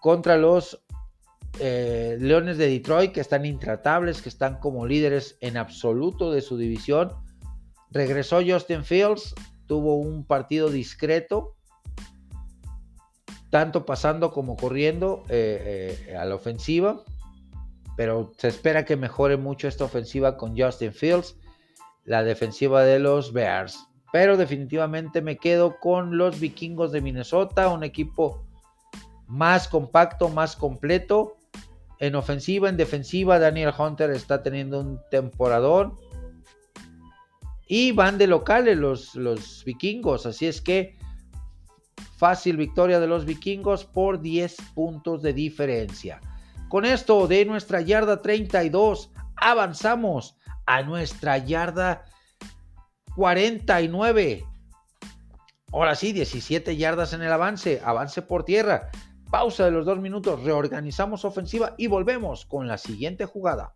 contra los eh, Leones de Detroit, que están intratables, que están como líderes en absoluto de su división. Regresó Justin Fields, tuvo un partido discreto, tanto pasando como corriendo eh, eh, a la ofensiva, pero se espera que mejore mucho esta ofensiva con Justin Fields, la defensiva de los Bears. Pero definitivamente me quedo con los vikingos de Minnesota, un equipo más compacto, más completo. En ofensiva, en defensiva, Daniel Hunter está teniendo un temporador. Y van de locales los, los vikingos. Así es que fácil victoria de los vikingos por 10 puntos de diferencia. Con esto de nuestra yarda 32 avanzamos a nuestra yarda 49. Ahora sí, 17 yardas en el avance, avance por tierra. Pausa de los dos minutos, reorganizamos ofensiva y volvemos con la siguiente jugada.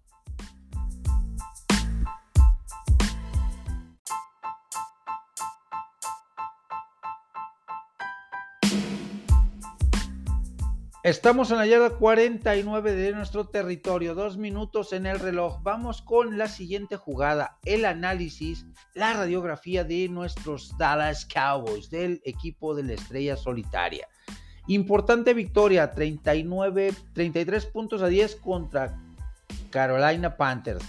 Estamos en la yarda 49 de nuestro territorio, dos minutos en el reloj. Vamos con la siguiente jugada, el análisis, la radiografía de nuestros Dallas Cowboys, del equipo de la estrella solitaria. Importante victoria, 39, 33 puntos a 10 contra Carolina Panthers.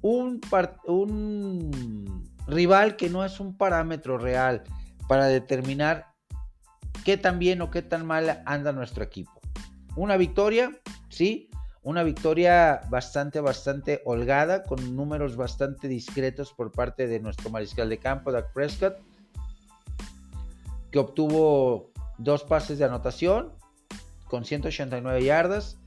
Un, un rival que no es un parámetro real para determinar qué tan bien o qué tan mal anda nuestro equipo. Una victoria, sí, una victoria bastante, bastante holgada, con números bastante discretos por parte de nuestro mariscal de campo, Doug Prescott, que obtuvo dos pases de anotación con 189 yardas.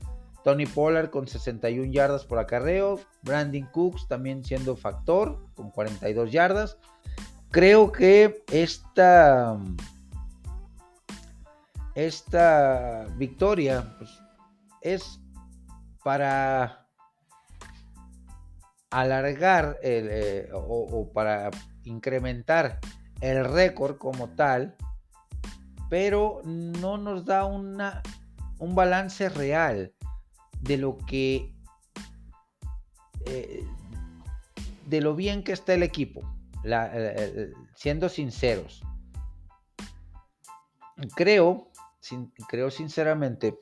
Tony Pollard con 61 yardas por acarreo. Brandon Cooks también siendo factor con 42 yardas. Creo que esta, esta victoria pues, es para alargar eh, o para incrementar el récord como tal pero no nos da una, un balance real de lo que, eh, de lo bien que está el equipo, siendo sinceros. Creo, creo sinceramente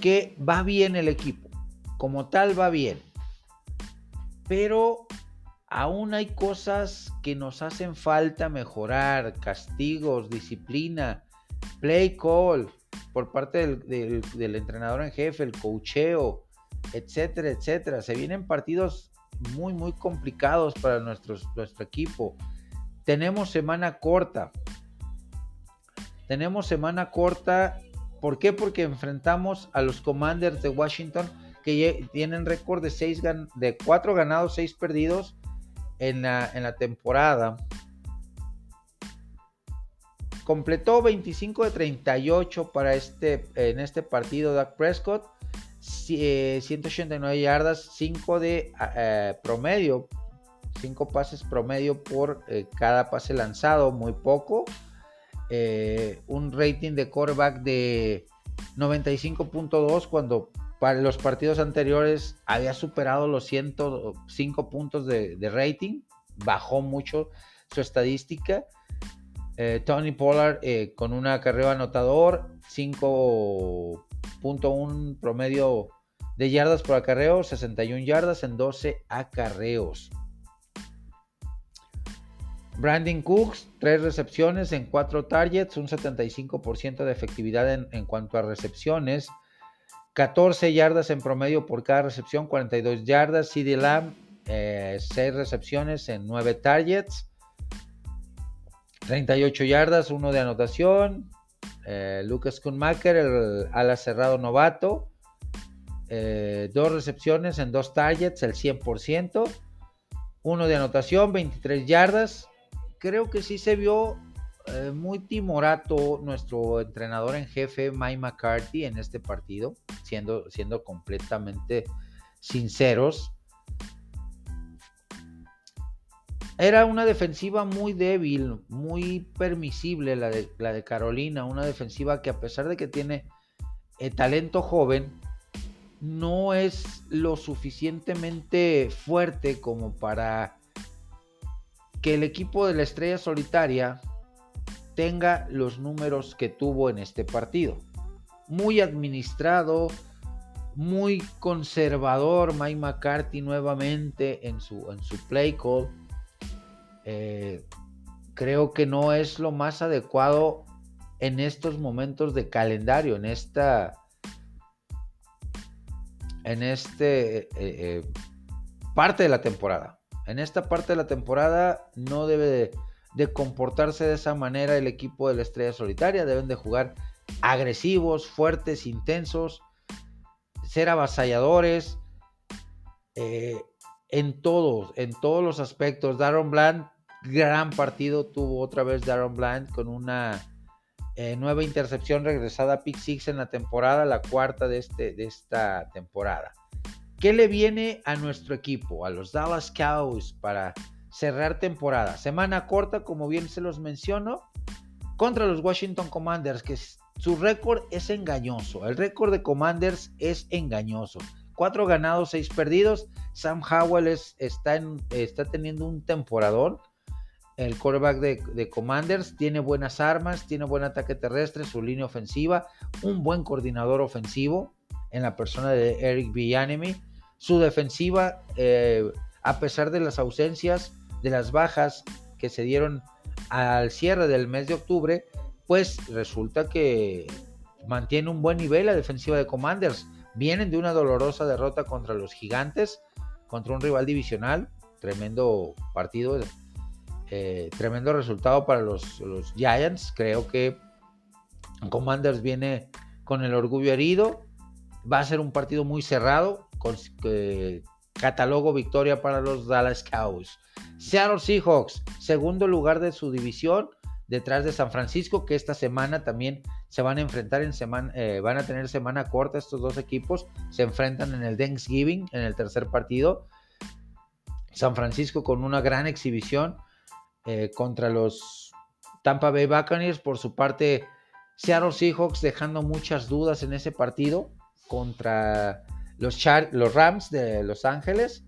que va bien el equipo, como tal va bien, pero aún hay cosas que nos hacen falta mejorar, castigos, disciplina, play call por parte del, entrenador en jefe, el cocheo, etcétera, etcétera. Se vienen partidos muy, muy complicados para nuestro equipo. Tenemos semana corta. Tenemos semana corta. ¿Por qué? Porque enfrentamos a los Commanders de Washington que tienen récord de, 4 ganados, 6 perdidos en la, temporada. Completó 25 de 38 para este, en este partido Doug Prescott. 189 eh, yardas, 5 de eh, promedio, 5 pases promedio por eh, cada pase lanzado, muy poco. un rating de quarterback de 95.2 cuando para los partidos anteriores había superado los 105 puntos de, rating, bajó mucho su estadística. Eh, Tony Pollard eh, con un acarreo anotador, 5.1 promedio de yardas por acarreo, 61 yardas en 12 acarreos. Brandon Cooks, 3 recepciones en 4 targets, un 75% de efectividad en, cuanto a recepciones. 14 yardas en promedio por cada recepción, 42 yardas. CD Lamb, 6 eh, recepciones en 9 targets. 38 yardas, 1 de anotación. Eh, Lucas Schoonmaker, el ala cerrado novato. 2 eh, recepciones en 2 targets, el 100%. 1 de anotación, 23 yardas creo que sí se vio eh, muy timorato nuestro entrenador en jefe, Mike McCarthy, en este partido, siendo, siendo completamente sinceros. Era una defensiva muy débil, muy permisible la de, Carolina, una defensiva que a pesar de que tiene eh, talento joven, no es lo suficientemente fuerte como para que el equipo de la estrella solitaria tenga los números que tuvo en este partido. Muy administrado, muy conservador Mike McCarthy nuevamente en su, en su play call. Eh, creo que no es lo más adecuado en estos momentos de calendario, en esta en este eh, eh, parte de la temporada. En esta parte de la temporada no debe de, comportarse de esa manera el equipo de la Estrella Solitaria. Deben de jugar agresivos, fuertes, intensos, ser avasalladores eh, en todos, en todos los aspectos. Darren Bland, gran partido tuvo otra vez Darren Bland con una eh, nueva intercepción regresada a Pick Six en la temporada, la cuarta de, este, de esta temporada. ¿Qué le viene a nuestro equipo, a los Dallas Cowboys, para cerrar temporada? Semana corta, como bien se los menciono, contra los Washington Commanders, que su récord es engañoso. El récord de Commanders es engañoso. Cuatro ganados, seis perdidos. Sam Howell está, está teniendo un temporador. El quarterback de, de, Commanders tiene buenas armas, tiene buen ataque terrestre, su línea ofensiva, un buen coordinador ofensivo en la persona de Eric Villanemy su defensiva, eh, a pesar de las ausencias, de las bajas que se dieron al cierre del mes de octubre, pues resulta que mantiene un buen nivel la defensiva de Commanders. Vienen de una dolorosa derrota contra los Gigantes, contra un rival divisional. Tremendo partido, eh, tremendo resultado para los, Giants. Creo que Commanders viene con el orgullo herido. Va a ser un partido muy cerrado catalogo victoria para los Dallas Cowboys. Seattle Seahawks, segundo lugar de su división, detrás de San Francisco, que esta semana también se van a enfrentar en semana, eh, van a tener semana corta estos dos equipos, se enfrentan en el Thanksgiving, en el tercer partido. San Francisco con una gran exhibición eh, contra los Tampa Bay Buccaneers, por su parte Seattle Seahawks dejando muchas dudas en ese partido contra los, Rams de Los Ángeles,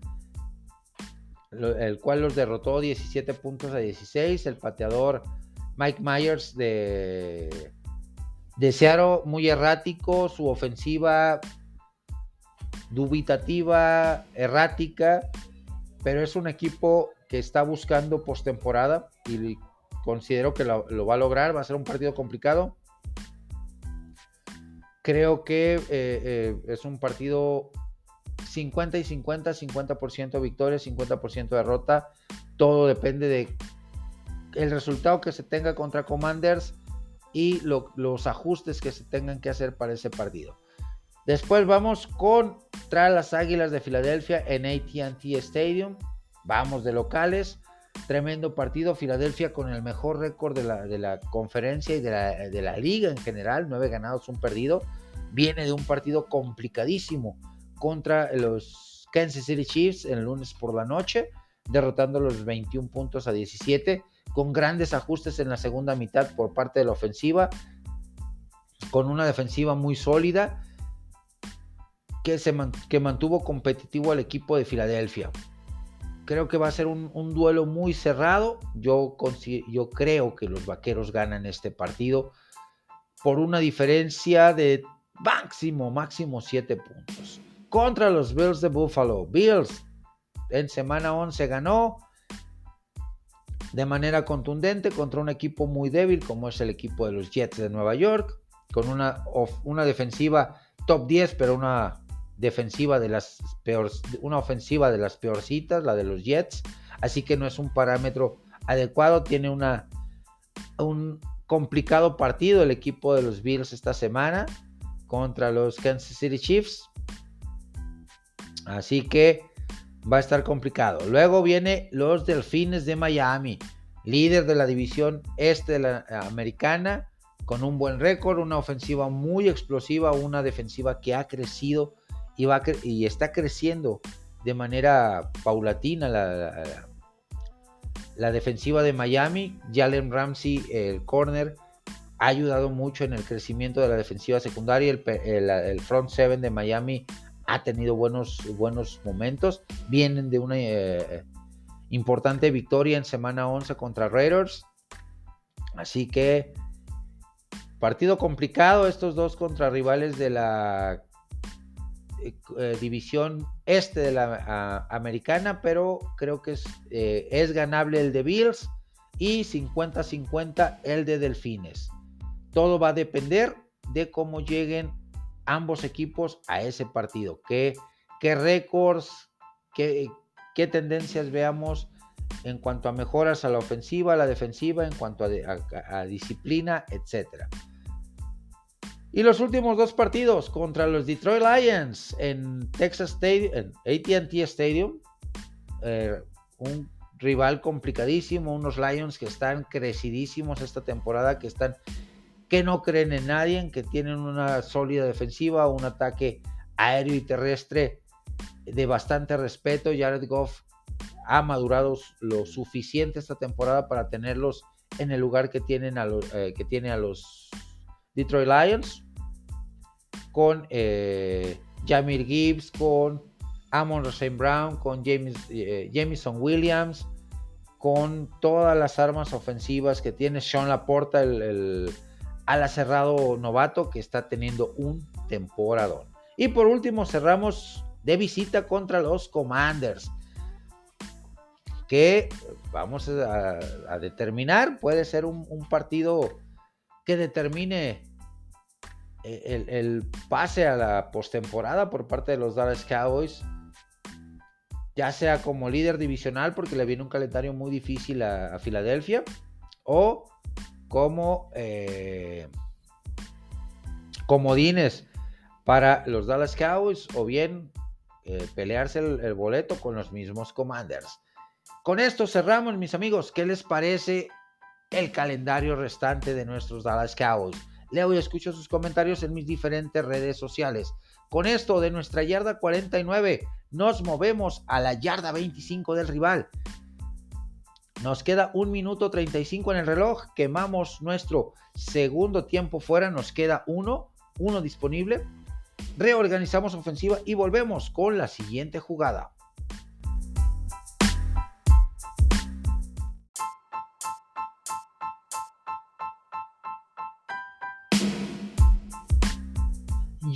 el cual los derrotó 17 puntos a 16. El pateador Mike Myers de, de Seattle, muy errático, su ofensiva dubitativa, errática, pero es un equipo que está buscando postemporada y considero que lo, va a lograr. Va a ser un partido complicado. Creo que eh, eh, es un partido 50 y 50, 50% victoria, 50% derrota. Todo depende de el resultado que se tenga contra Commanders y los ajustes que se tengan que hacer para ese partido. Después vamos contra las Águilas de Filadelfia en ATT Stadium. Vamos de locales. Tremendo partido. Filadelfia con el mejor récord de la, conferencia y de la, de la, liga en general. Nueve ganados, un perdido. Viene de un partido complicadísimo contra los Kansas City Chiefs el lunes por la noche, derrotando los 21 puntos a 17, con grandes ajustes en la segunda mitad por parte de la ofensiva, con una defensiva muy sólida. que, se que mantuvo competitivo al equipo de Filadelfia. Creo que va a ser un, duelo muy cerrado. Yo, creo que los vaqueros ganan este partido por una diferencia de máximo, máximo 7 puntos. Contra los Bills de Buffalo. Bills en semana 11 ganó de manera contundente contra un equipo muy débil como es el equipo de los Jets de Nueva York, con una, una defensiva top 10, pero una defensiva de las peores, una ofensiva de las peorcitas, la de los Jets, así que no es un parámetro adecuado, tiene una, un complicado partido el equipo de los Bills esta semana contra los Kansas City Chiefs, así que va a estar complicado. Luego viene los Delfines de Miami, líder de la división este de la americana, con un buen récord, una ofensiva muy explosiva, una defensiva que ha crecido y, está creciendo de manera paulatina la, la, defensiva de Miami. Jalen Ramsey, el corner, ha ayudado mucho en el crecimiento de la defensiva secundaria. El, el, front seven de Miami ha tenido buenos, buenos momentos. Vienen de una eh, importante victoria en semana 11 contra Raiders. Así que partido complicado estos dos contra rivales de la eh, eh, división este de la americana, pero creo que es, eh, es ganable el de Bills y 50-50 el de Delfines. Todo va a depender de cómo lleguen ambos equipos a ese partido, qué, qué récords, qué, qué tendencias veamos en cuanto a mejoras a la ofensiva, a la defensiva, en cuanto a, a disciplina, etcétera. Y los últimos dos partidos contra los Detroit Lions en Texas Stadium, ATT Stadium, eh, un rival complicadísimo, unos Lions que están crecidísimos esta temporada, que están que no creen en nadie, que tienen una sólida defensiva, un ataque aéreo y terrestre de bastante respeto. Jared Goff ha madurado lo suficiente esta temporada para tenerlos en el lugar que tienen a los, eh, que tiene a los Detroit Lions, con eh, Jamir Gibbs, con Amon Rosane Brown, con James, eh, Jameson Williams, con todas las armas ofensivas que tiene Sean Laporta, el, el ala cerrado novato que está teniendo un temporadón. Y por último cerramos de visita contra los Commanders, que vamos a, determinar, puede ser un partido que determine eh, el, pase a la postemporada por parte de los Dallas Cowboys, ya sea como líder divisional porque le viene un calendario muy difícil a, Filadelfia, o como eh, comodines para los Dallas Cowboys, o bien eh, pelearse el boleto con los mismos Commanders. Con esto cerramos, mis amigos. ¿Qué les parece el calendario restante de nuestros Dallas Cowboys? Leo y escucho sus comentarios en mis diferentes redes sociales. Con esto de nuestra yarda 49, nos movemos a la yarda 25 del rival. Nos queda un minuto 35 en el reloj. Quemamos nuestro segundo tiempo fuera. Nos queda uno, uno disponible. Reorganizamos ofensiva y volvemos con la siguiente jugada.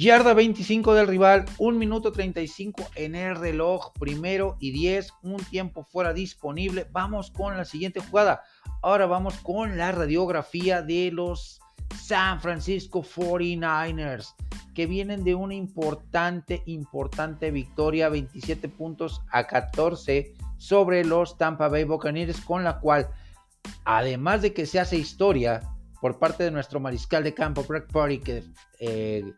Yarda 25 del rival, 1 minuto 35 en el reloj, primero y 10, un tiempo fuera disponible. Vamos con la siguiente jugada. Ahora vamos con la radiografía de los San Francisco 49ers, que vienen de una importante, importante victoria, 27 puntos a 14 sobre los Tampa Bay Buccaneers, con la cual, además de que se hace historia por parte de nuestro mariscal de campo, Brett Party, que... Eh,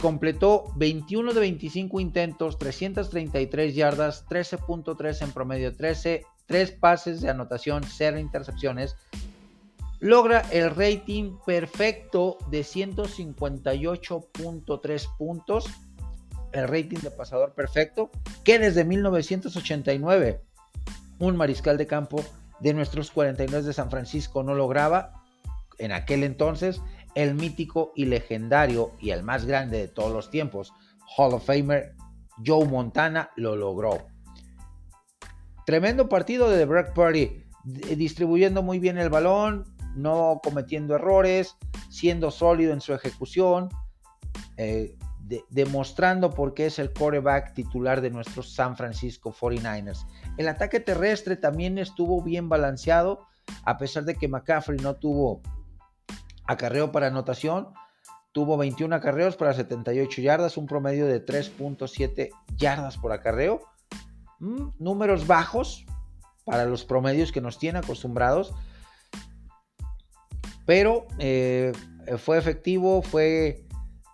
Completó 21 de 25 intentos, 333 yardas, 13.3 en promedio, 13, 3 pases de anotación, 0 intercepciones. Logra el rating perfecto de 158.3 puntos, el rating de pasador perfecto, que desde 1989 un mariscal de campo de nuestros 49 de San Francisco no lograba en aquel entonces el mítico y legendario y el más grande de todos los tiempos, Hall of Famer Joe Montana lo logró. Tremendo partido de Brock Purdy, distribuyendo muy bien el balón, no cometiendo errores, siendo sólido en su ejecución, eh, demostrando por qué es el quarterback titular de nuestros San Francisco 49ers. El ataque terrestre también estuvo bien balanceado, a pesar de que McCaffrey no tuvo acarreo para anotación, tuvo 21 acarreos para 78 yardas, un promedio de 3.7 yardas por acarreo. Mm, números bajos para los promedios que nos tiene acostumbrados, pero eh, fue efectivo, fue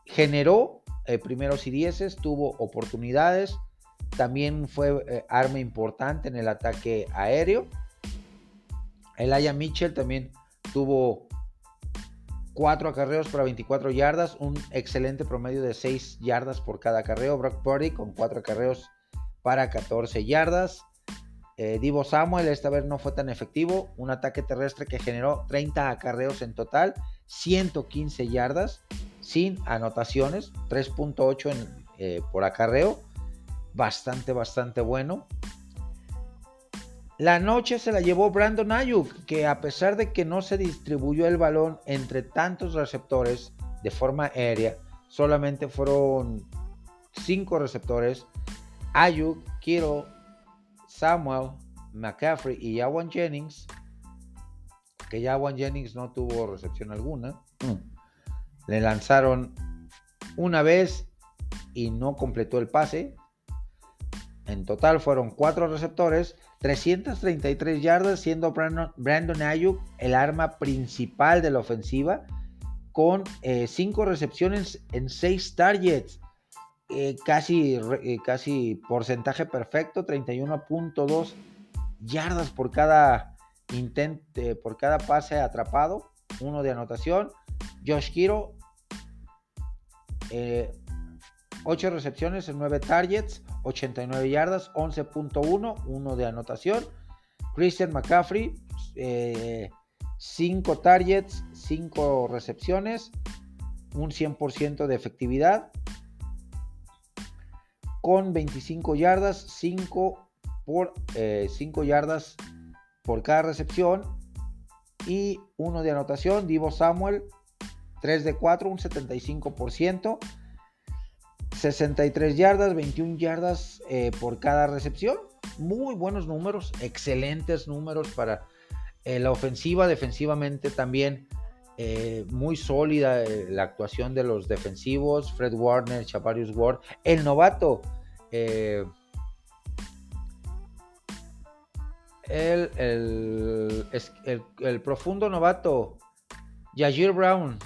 generó eh, primeros y dieces, tuvo oportunidades, también fue eh, arma importante en el ataque aéreo. Aya Mitchell también tuvo cuatro acarreos para 24 yardas, un excelente promedio de 6 yardas por cada acarreo. Brock Purdy con cuatro acarreos para 14 yardas. Eh, Divo Samuel esta vez no fue tan efectivo, un ataque terrestre que generó 30 acarreos en total, 115 yardas sin anotaciones, 3.8 eh, por acarreo, bastante, bastante bueno. La noche se la llevó Brandon Ayuk, que a pesar de que no se distribuyó el balón entre tantos receptores de forma aérea, solamente fueron 5 receptores. Ayuk, Kittle, Samuel, McCaffrey y Yawan Jennings, que Yawan Jennings no tuvo recepción alguna. Mm. Le lanzaron una vez y no completó el pase. En total fueron cuatro receptores, 333 yardas, siendo Brandon, Ayuk el arma principal de la ofensiva, con eh, cinco recepciones en seis targets. Eh, casi, eh, casi porcentaje perfecto, 31.2 yardas por cada intento, por cada pase atrapado, uno de anotación. Josh Kiro, 8 eh, recepciones en 9 targets, 89 yardas, 11.1, 1 de anotación. Christian McCaffrey, 5 eh, targets, 5 recepciones, un 100% de efectividad. Con 25 yardas, 5 por 5 eh, yardas por cada recepción y 1 de anotación. Divo Samuel, 3 de 4, un 75%. 63 yardas, 21 yardas eh, por cada recepción. Muy buenos números, excelentes números para eh, la ofensiva. Defensivamente también eh, muy sólida la actuación de los defensivos. Fred Warner, Chavarius Ward. El novato. El, el, profundo novato. Yajir Brown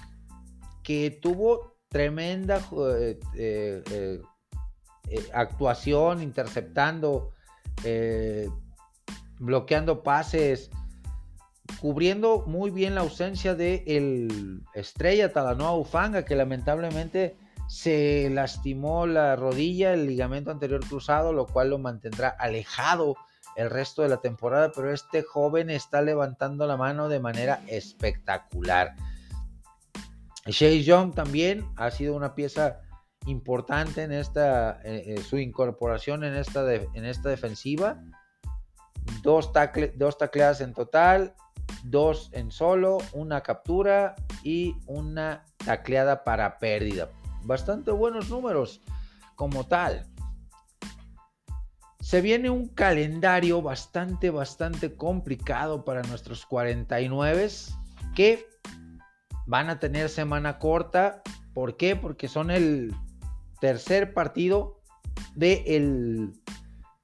que tuvo tremenda eh, eh, eh, actuación, interceptando, bloqueando pases, cubriendo muy bien la ausencia de el estrella Talanoa Ufanga, que lamentablemente se lastimó la rodilla, el ligamento anterior cruzado, lo cual lo mantendrá alejado el resto de la temporada, pero este joven está levantando la mano de manera espectacular. Shea Young también ha sido una pieza importante en esta, eh, eh, su incorporación en esta, en esta defensiva. Dos, dos tacleadas en total, dos en solo, una captura y una tacleada para pérdida. Bastante buenos números como tal. Se viene un calendario bastante, bastante complicado para nuestros 49 que van a tener semana corta. ¿Por qué? Porque son el tercer partido del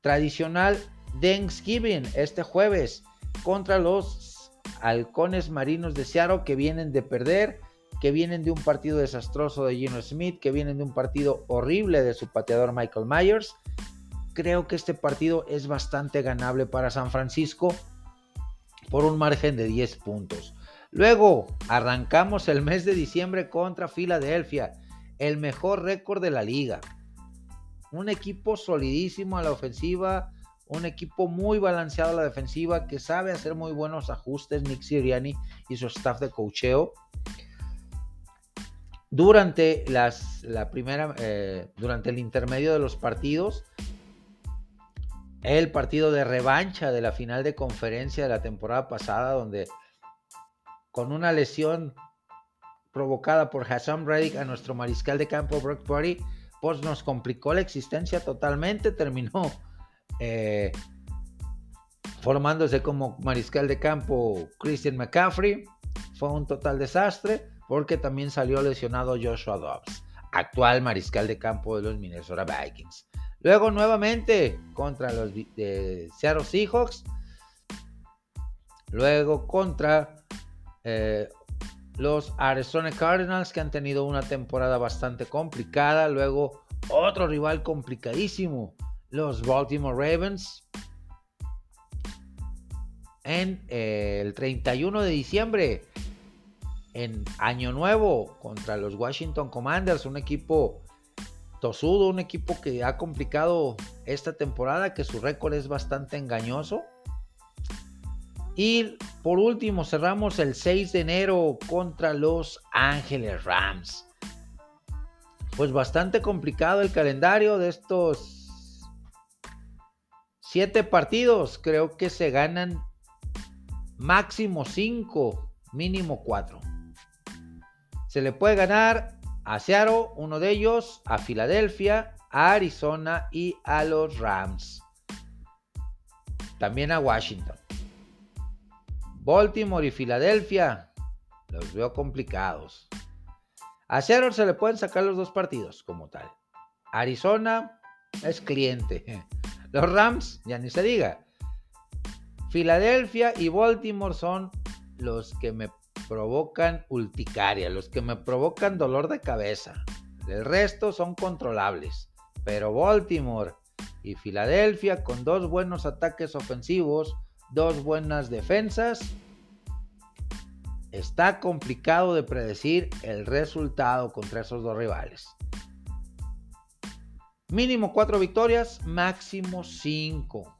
tradicional Thanksgiving este jueves contra los halcones marinos de Seattle que vienen de perder, que vienen de un partido desastroso de Gino Smith, que vienen de un partido horrible de su pateador Michael Myers. Creo que este partido es bastante ganable para San Francisco por un margen de 10 puntos. Luego arrancamos el mes de diciembre contra Filadelfia, el mejor récord de la liga. Un equipo solidísimo a la ofensiva, un equipo muy balanceado a la defensiva que sabe hacer muy buenos ajustes Nick Siriani y su staff de cocheo. durante las, la primera, eh, durante el intermedio de los partidos, el partido de revancha de la final de conferencia de la temporada pasada, donde con una lesión provocada por Hassan Reddick a nuestro mariscal de campo Brock Purdy, pues nos complicó la existencia totalmente, terminó eh, formándose como mariscal de campo Christian McCaffrey, fue un total desastre porque también salió lesionado Joshua Dobbs, actual mariscal de campo de los Minnesota Vikings. Luego nuevamente contra los Seattle Seahawks. Luego contra eh, los Arizona Cardinals que han tenido una temporada bastante complicada. Luego otro rival complicadísimo, los Baltimore Ravens. En eh, el 31 de diciembre, en Año Nuevo, contra los Washington Commanders, un equipo tosudo, un equipo que ha complicado esta temporada, que su récord es bastante engañoso. Y por último, cerramos el 6 de enero contra los Ángeles Rams. Pues bastante complicado el calendario de estos siete partidos. Creo que se ganan máximo cinco, mínimo cuatro. Se le puede ganar a Seattle, uno de ellos, a Filadelfia, a Arizona y a los Rams. También a Washington. Baltimore y Filadelfia los veo complicados. A Seattle se le pueden sacar los dos partidos como tal. Arizona es cliente. Los Rams, ya ni se diga. Filadelfia y Baltimore son los que me provocan urticaria, los que me provocan dolor de cabeza. El resto son controlables. Pero Baltimore y Filadelfia con dos buenos ataques ofensivos dos buenas defensas. Está complicado de predecir el resultado contra esos dos rivales. Mínimo cuatro victorias, máximo cinco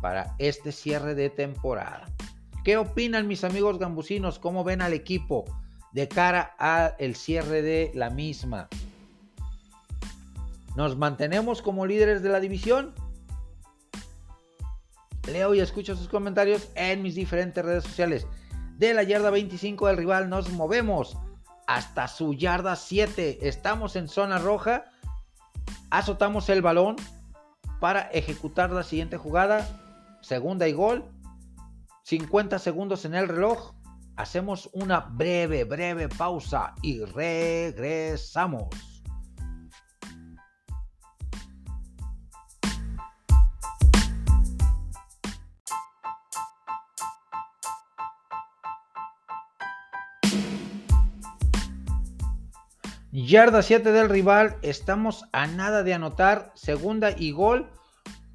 para este cierre de temporada. ¿Qué opinan mis amigos gambusinos? ¿Cómo ven al equipo de cara al cierre de la misma? ¿Nos mantenemos como líderes de la división? Leo y escucho sus comentarios en mis diferentes redes sociales. De la yarda 25 del rival nos movemos hasta su yarda 7. Estamos en zona roja. Azotamos el balón para ejecutar la siguiente jugada. Segunda y gol. 50 segundos en el reloj. Hacemos una breve, breve pausa y regresamos. Yarda 7 del rival, estamos a nada de anotar, segunda y gol,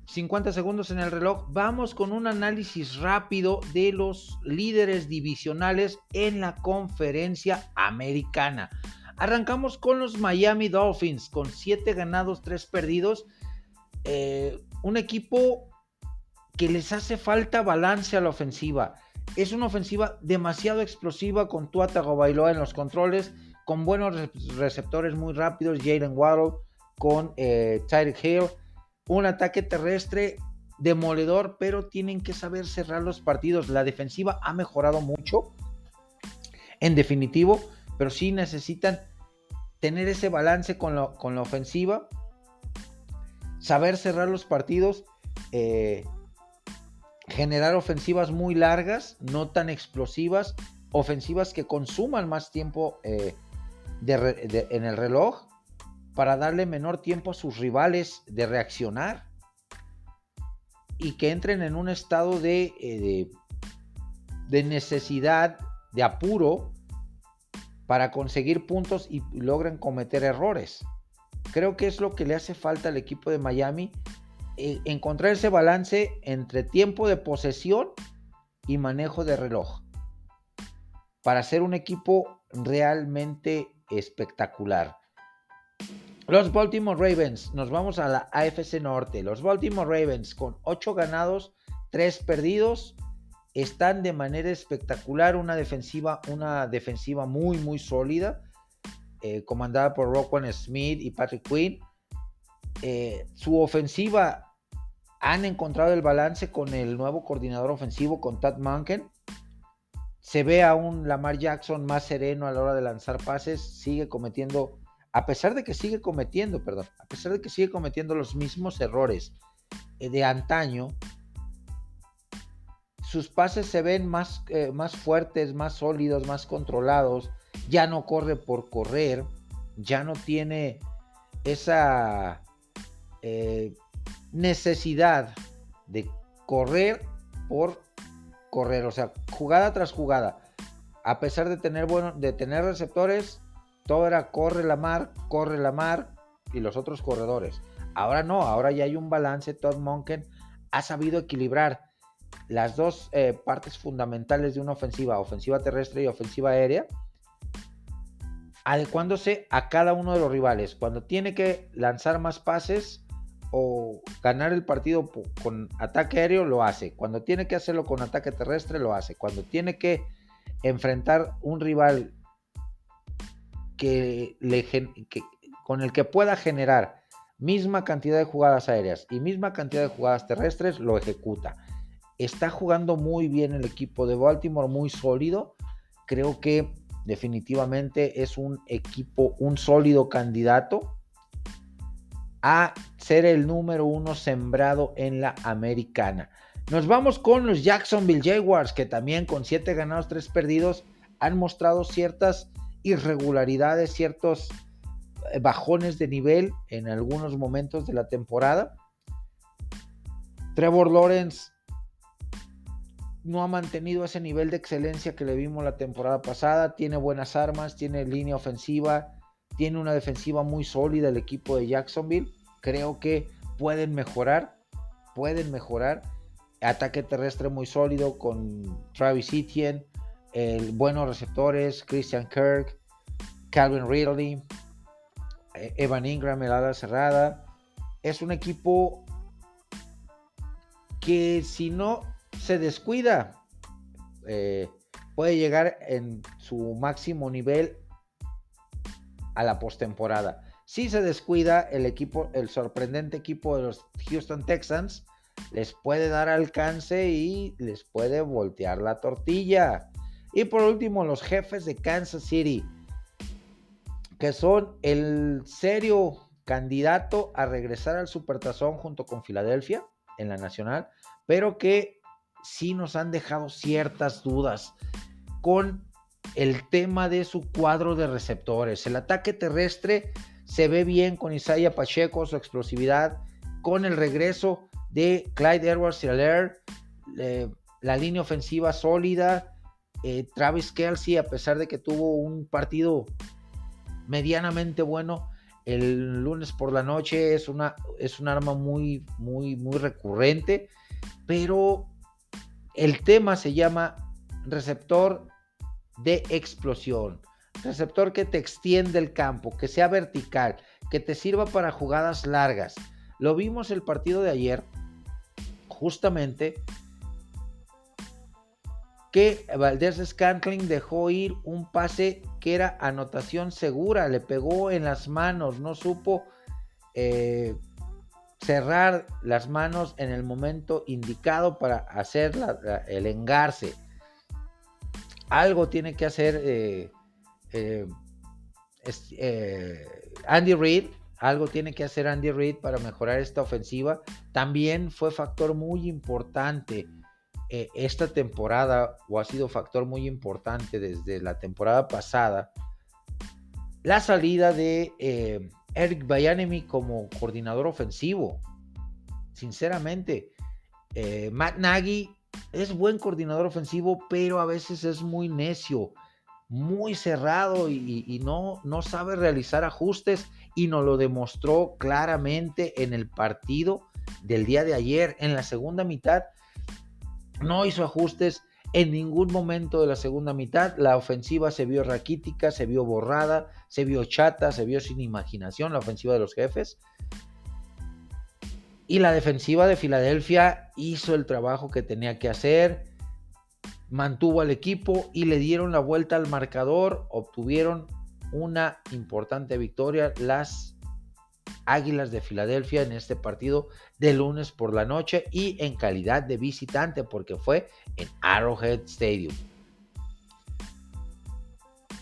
50 segundos en el reloj. Vamos con un análisis rápido de los líderes divisionales en la conferencia americana. Arrancamos con los Miami Dolphins, con 7 ganados, 3 perdidos. Eh, un equipo que les hace falta balance a la ofensiva. Es una ofensiva demasiado explosiva con Tua Tagovailoa en los controles con buenos receptores muy rápidos, Jalen Waddle, con eh, Tyreek Hill, un ataque terrestre demoledor, pero tienen que saber cerrar los partidos. La defensiva ha mejorado mucho, en definitivo, pero sí necesitan tener ese balance con, la ofensiva, saber cerrar los partidos, eh, generar ofensivas muy largas, no tan explosivas, ofensivas que consuman más tiempo eh, en el reloj para darle menor tiempo a sus rivales de reaccionar y que entren en un estado de, eh, de, necesidad, de apuro para conseguir puntos y logren cometer errores. Creo que es lo que le hace falta al equipo de Miami, eh, encontrar ese balance entre tiempo de posesión y manejo de reloj para ser un equipo realmente espectacular. Los Baltimore Ravens, nos vamos a la AFC Norte. Los Baltimore Ravens con 8 ganados, 3 perdidos, están de manera espectacular, una defensiva, una defensiva muy muy sólida. eh, comandada por Roquan Smith y Patrick Quinn. Eh, su ofensiva han encontrado el balance con el nuevo coordinador ofensivo, con Tad Munken. Se ve a un Lamar Jackson más sereno a la hora de lanzar pases, sigue cometiendo, a pesar de que sigue cometiendo, perdón, a pesar de que sigue cometiendo los mismos errores eh, de antaño, sus pases se ven más, más fuertes, más sólidos, más controlados ya no corre por correr, ya no tiene esa eh, necesidad de correr por correr, o sea, jugada tras jugada. A pesar de tener, bueno, de tener receptores, todo era corre la mar, corre la mar y los otros corredores. Ahora no, ahora ya hay un balance. Todd Monken ha sabido equilibrar las dos eh, partes fundamentales de una ofensiva, ofensiva terrestre y ofensiva aérea, adecuándose a cada uno de los rivales. Cuando tiene que lanzar más pases o ganar el partido con ataque aéreo, lo hace. Cuando tiene que hacerlo con ataque terrestre, lo hace. Cuando tiene que enfrentar un rival que le, con el que pueda generar misma cantidad de jugadas aéreas y misma cantidad de jugadas terrestres, lo ejecuta. Está jugando muy bien el equipo de Baltimore, muy sólido. Creo que definitivamente es un equipo, un sólido candidato a ser el número uno sembrado en la americana. Nos vamos con los Jacksonville Jaguars, que también con 7 ganados, 3 perdidos, han mostrado ciertas irregularidades, ciertos eh, bajones de nivel en algunos momentos de la temporada. Trevor Lawrence no ha mantenido ese nivel de excelencia que le vimos la temporada pasada. Tiene buenas armas, tiene línea ofensiva, tiene una defensiva muy sólida el equipo de Jacksonville. Creo que pueden mejorar, pueden mejorar. Ataque terrestre muy sólido con Travis Etienne, buenos receptores, Christian Kirk, Calvin Ridley, eh, Evan Ingram, el cerrada. Es un equipo que si no se descuida, eh, puede llegar en su máximo nivel a la postemporada. Si se descuida, el equipo, el sorprendente equipo de los Houston Texans, les puede dar alcance y les puede voltear la tortilla. Y por último, los jefes de Kansas City, que son el serio candidato a regresar al Supertazón junto con Filadelfia en la Nacional, pero que sí nos han dejado ciertas dudas con el tema de su cuadro de receptores. El ataque terrestre se ve bien con Isaiah Pacheco, su explosividad, con el regreso de Clyde Edwards Hiller, eh, la línea ofensiva sólida, eh, Travis Kelsey, a pesar de que tuvo un partido medianamente bueno el lunes por la noche, es, una, es un arma muy, muy, muy recurrente, pero el tema se llama receptor de explosión. Receptor que te extiende el campo, que sea vertical, que te sirva para jugadas largas. Lo vimos el partido de ayer, justamente, que Valdés Scantling dejó ir un pase que era anotación segura, le pegó en las manos, no supo eh, cerrar las manos en el momento indicado para hacer el engarce. Algo tiene que hacer eh, eh, eh, Andy Reid, algo tiene que hacer Andy Reid para mejorar esta ofensiva. También fue factor muy importante esta temporada, o ha sido factor muy importante desde la temporada pasada, la salida de Eric Bayanemi como coordinador ofensivo. Sinceramente, Matt Nagy es buen coordinador ofensivo, pero a veces es muy necio, muy cerrado y, no, no sabe realizar ajustes y nos lo demostró claramente en el partido del día de ayer. En la segunda mitad no hizo ajustes en ningún momento de la segunda mitad la ofensiva se vio raquítica, se vio borrada, se vio chata, se vio sin imaginación la ofensiva de los jefes. Y la defensiva de Filadelfia hizo el trabajo que tenía que hacer, mantuvo al equipo y le dieron la vuelta al marcador, obtuvieron una importante victoria las Águilas de Filadelfia en este partido de lunes por la noche y en calidad de visitante porque fue en Arrowhead Stadium.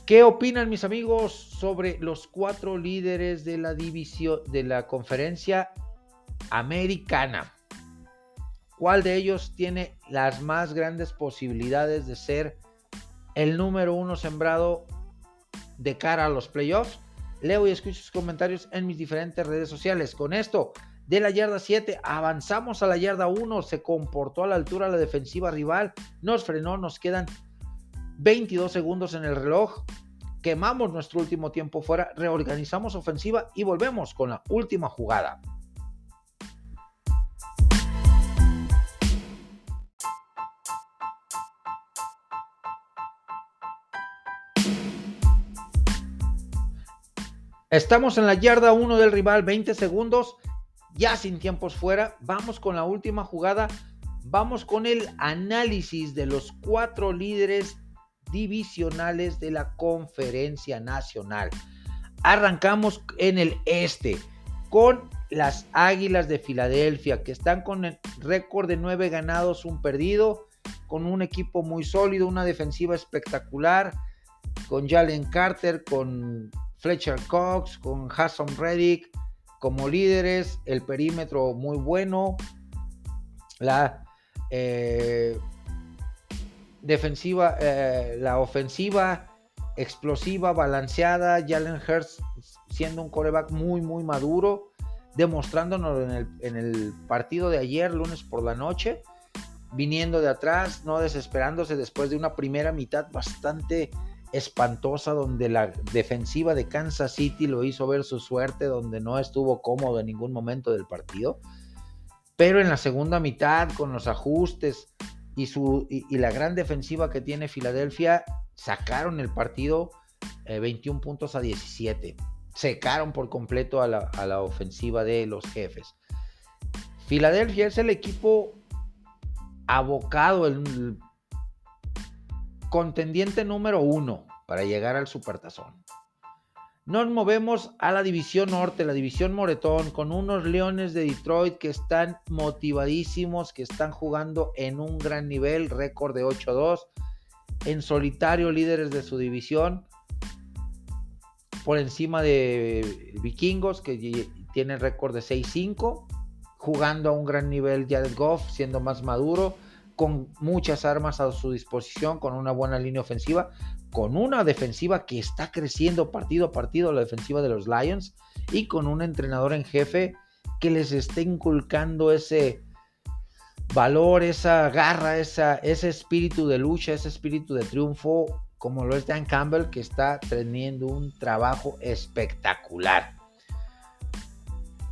¿Qué opinan mis amigos sobre los cuatro líderes de la división de la conferencia americana? ¿Cuál de ellos tiene las más grandes posibilidades de ser el número uno sembrado de cara a los playoffs? Leo y escucho sus comentarios en mis diferentes redes sociales. Con esto, de la yarda 7 avanzamos a la yarda 1, se comportó a la altura la defensiva rival, nos frenó, nos quedan 22 segundos en el reloj, quemamos nuestro último tiempo fuera, reorganizamos ofensiva y volvemos con la última jugada. Estamos en la yarda 1 del rival, 20 segundos, ya sin tiempos fuera. Vamos con la última jugada. Vamos con el análisis de los cuatro líderes divisionales de la conferencia nacional. Arrancamos en el este con las Águilas de Filadelfia, que están con el récord de nueve ganados, un perdido, con un equipo muy sólido, una defensiva espectacular, con Jalen Carter, con Fletcher Cox, con Hassan Reddick como líderes, el perímetro muy bueno, la eh, defensiva, eh, la ofensiva explosiva, balanceada, Jalen Hurts siendo un coreback muy, muy maduro, demostrándonos en el, en el partido de ayer, lunes por la noche, viniendo de atrás, no desesperándose después de una primera mitad bastante espantosa donde la defensiva de Kansas City lo hizo ver su suerte, donde no estuvo cómodo en ningún momento del partido. Pero en la segunda mitad, con los ajustes y, su, y, la gran defensiva que tiene Filadelfia, sacaron el partido 21 eh, puntos a 17. Secaron por completo a la, a la ofensiva de los jefes. Filadelfia es el equipo abocado, el contendiente número uno para llegar al Supertazón. Nos movemos a la división norte, la división Moretón, con unos Leones de Detroit que están motivadísimos, que están jugando en un gran nivel, récord de 8-2, en solitario líderes de su división, por encima de Vikingos, que tienen récord de 6-5, jugando a un gran nivel Jared Goff, siendo más maduro con muchas armas a su disposición, con una buena línea ofensiva, con una defensiva que está creciendo partido a partido, la defensiva de los Lions, y con un entrenador en jefe que les está inculcando ese valor, esa garra, ese espíritu de lucha, ese espíritu de triunfo, como lo es Dan Campbell, que está teniendo un trabajo espectacular.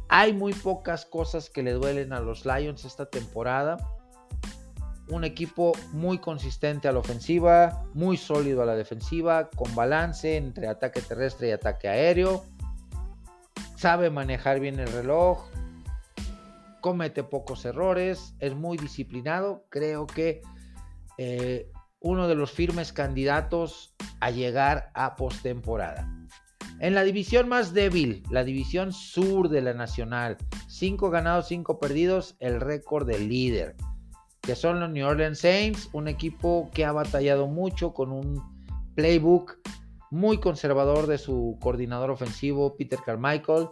Hay muy pocas cosas que le duelen a los Lions esta temporada un equipo muy consistente a la ofensiva, muy sólido a la defensiva, con balance entre ataque terrestre y ataque aéreo. Sabe manejar bien el reloj, comete pocos errores, es muy disciplinado. Creo que eh, uno de los firmes candidatos a llegar a postemporada. En la división más débil, la división sur de la Nacional, 5 ganados, 5 perdidos, el récord del líder que son los New Orleans Saints, un equipo que ha batallado mucho con un playbook muy conservador de su coordinador ofensivo, Peter Carmichael,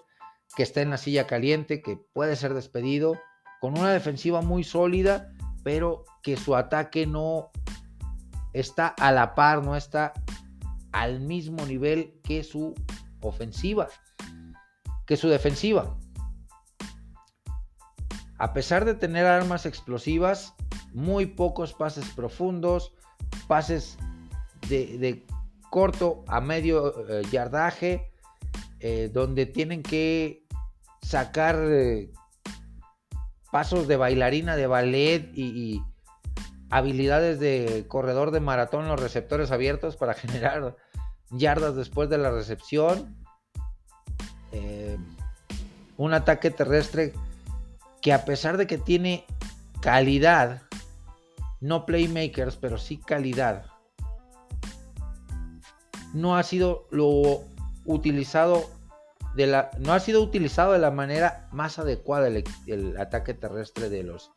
que está en la silla caliente, que puede ser despedido, con una defensiva muy sólida, pero que su ataque no está a la par, no está al mismo nivel que su ofensiva, que su defensiva. A pesar de tener armas explosivas, muy pocos pases profundos, pases de, corto a medio eh, yardaje, eh, donde tienen que sacar eh, pasos de bailarina, de ballet y, habilidades de corredor de maratón los receptores abiertos para generar yardas después de la recepción. un ataque terrestre que a pesar de que tiene calidad, no playmakers, pero sí calidad, no ha sido lo utilizado de la, no ha sido utilizado de la manera más adecuada el, el ataque terrestre de los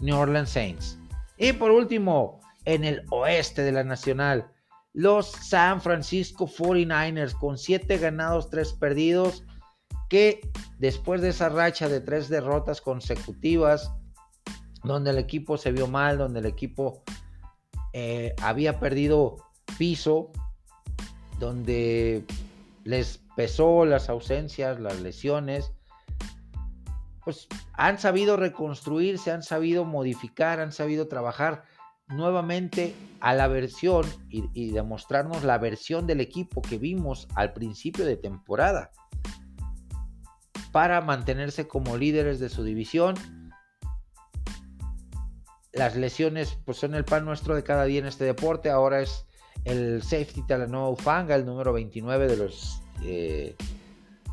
New Orleans Saints. Y por último, en el oeste de la Nacional, los San Francisco 49ers con 7 ganados, 3 perdidos, que después de esa racha de 3 derrotas consecutivas, donde el equipo se vio mal, donde el equipo eh, había perdido piso, donde les pesó las ausencias, las lesiones, pues han sabido reconstruirse, han sabido modificar, han sabido trabajar nuevamente a la versión y, demostrarnos la versión del equipo que vimos al principio de temporada para mantenerse como líderes de su división. Las lesiones pues son el pan nuestro de cada día en este deporte. Ahora es el safety Talanoa Fanga, el número 29 de los eh,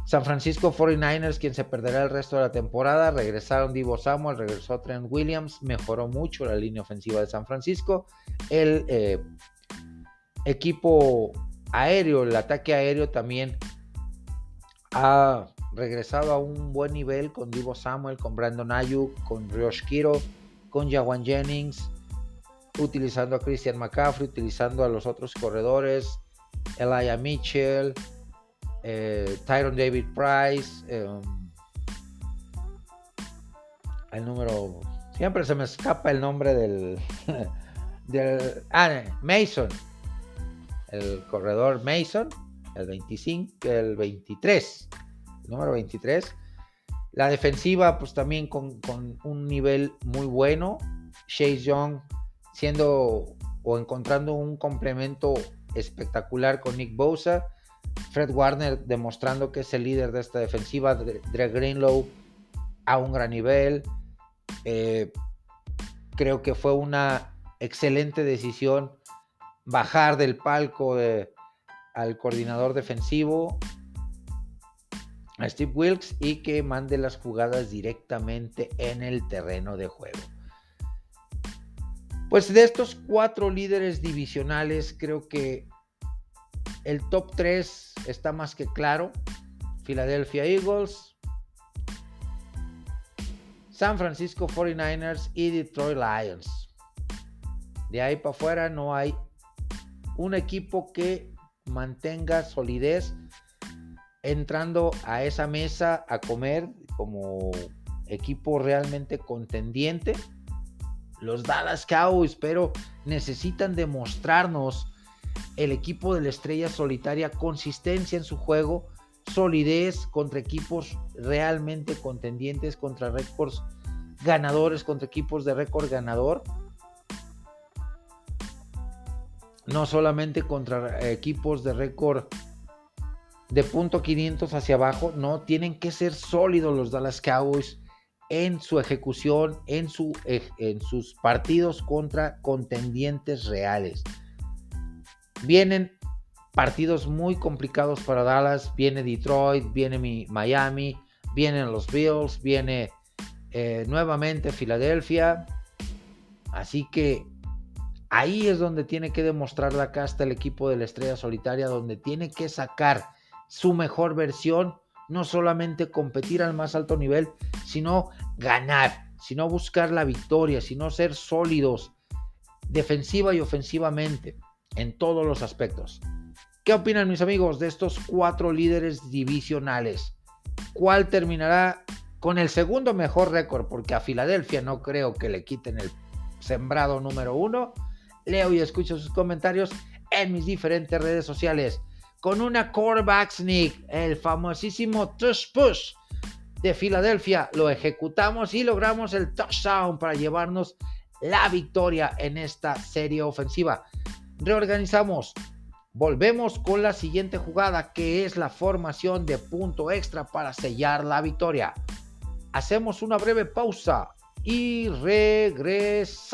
San Francisco 49ers, quien se perderá el resto de la temporada. Regresaron Divo Samuel, regresó Trent Williams, mejoró mucho la línea ofensiva de San Francisco. El eh, equipo aéreo, el ataque aéreo también ha regresado a un buen nivel con Divo Samuel, con Brandon Ayuk, con Riosh Kiro, con Jawan Jennings, utilizando a Christian McCaffrey, utilizando a los otros corredores, Elijah Mitchell, eh, Tyron David Price, em, el número, siempre se me escapa el nombre del, del ah, Mason, el corredor Mason, el 25, el 23, el número 23. La defensiva, pues también con, un nivel muy bueno. Chase Young siendo o encontrando un complemento espectacular con Nick Bosa Fred Warner demostrando que es el líder de esta defensiva, Dre Greenlow a un gran nivel. Eh, creo que fue una excelente decisión bajar del palco al coordinador defensivo, a Steve Wilkes, y que mande las jugadas directamente en el terreno de juego. Pues de estos cuatro líderes divisionales, creo que el top 3 está más que claro. Philadelphia Eagles, San Francisco 49ers y Detroit Lions. De ahí para afuera no hay un equipo que mantenga solidez entrando a esa mesa a comer como equipo realmente contendiente. Los Dallas Cowboys, pero necesitan demostrarnos el equipo de la estrella solitaria consistencia en su juego, solidez contra equipos realmente contendientes, contra récords ganadores, contra equipos de récord ganador. No solamente contra equipos de récord de punto 500 hacia abajo, no, tienen que ser sólidos los Dallas Cowboys en su ejecución, en, su, en sus partidos contra contendientes reales. Vienen partidos muy complicados para Dallas. Viene Detroit, viene Miami, vienen los Bills, viene eh, nuevamente Filadelfia. Así que ahí es donde tiene que demostrar la casta el equipo de la estrella solitaria, donde tiene que sacar su mejor versión, no solamente competir al más alto nivel, sino ganar, sino buscar la victoria, sino ser sólidos defensiva y ofensivamente en todos los aspectos. ¿Qué opinan mis amigos de estos cuatro líderes divisionales? ¿Cuál terminará con el segundo mejor récord? Porque a Filadelfia no creo que le quiten el sembrado número uno. Leo y escucho sus comentarios en mis diferentes redes sociales. Con una quarterback sneak, el famosísimo touch push de Filadelfia, lo ejecutamos y logramos el touchdown para llevarnos la victoria en esta serie ofensiva reorganizamos. Volvemos con la siguiente jugada que es la formación de punto extra para sellar la victoria. Hacemos una breve pausa y regresamos.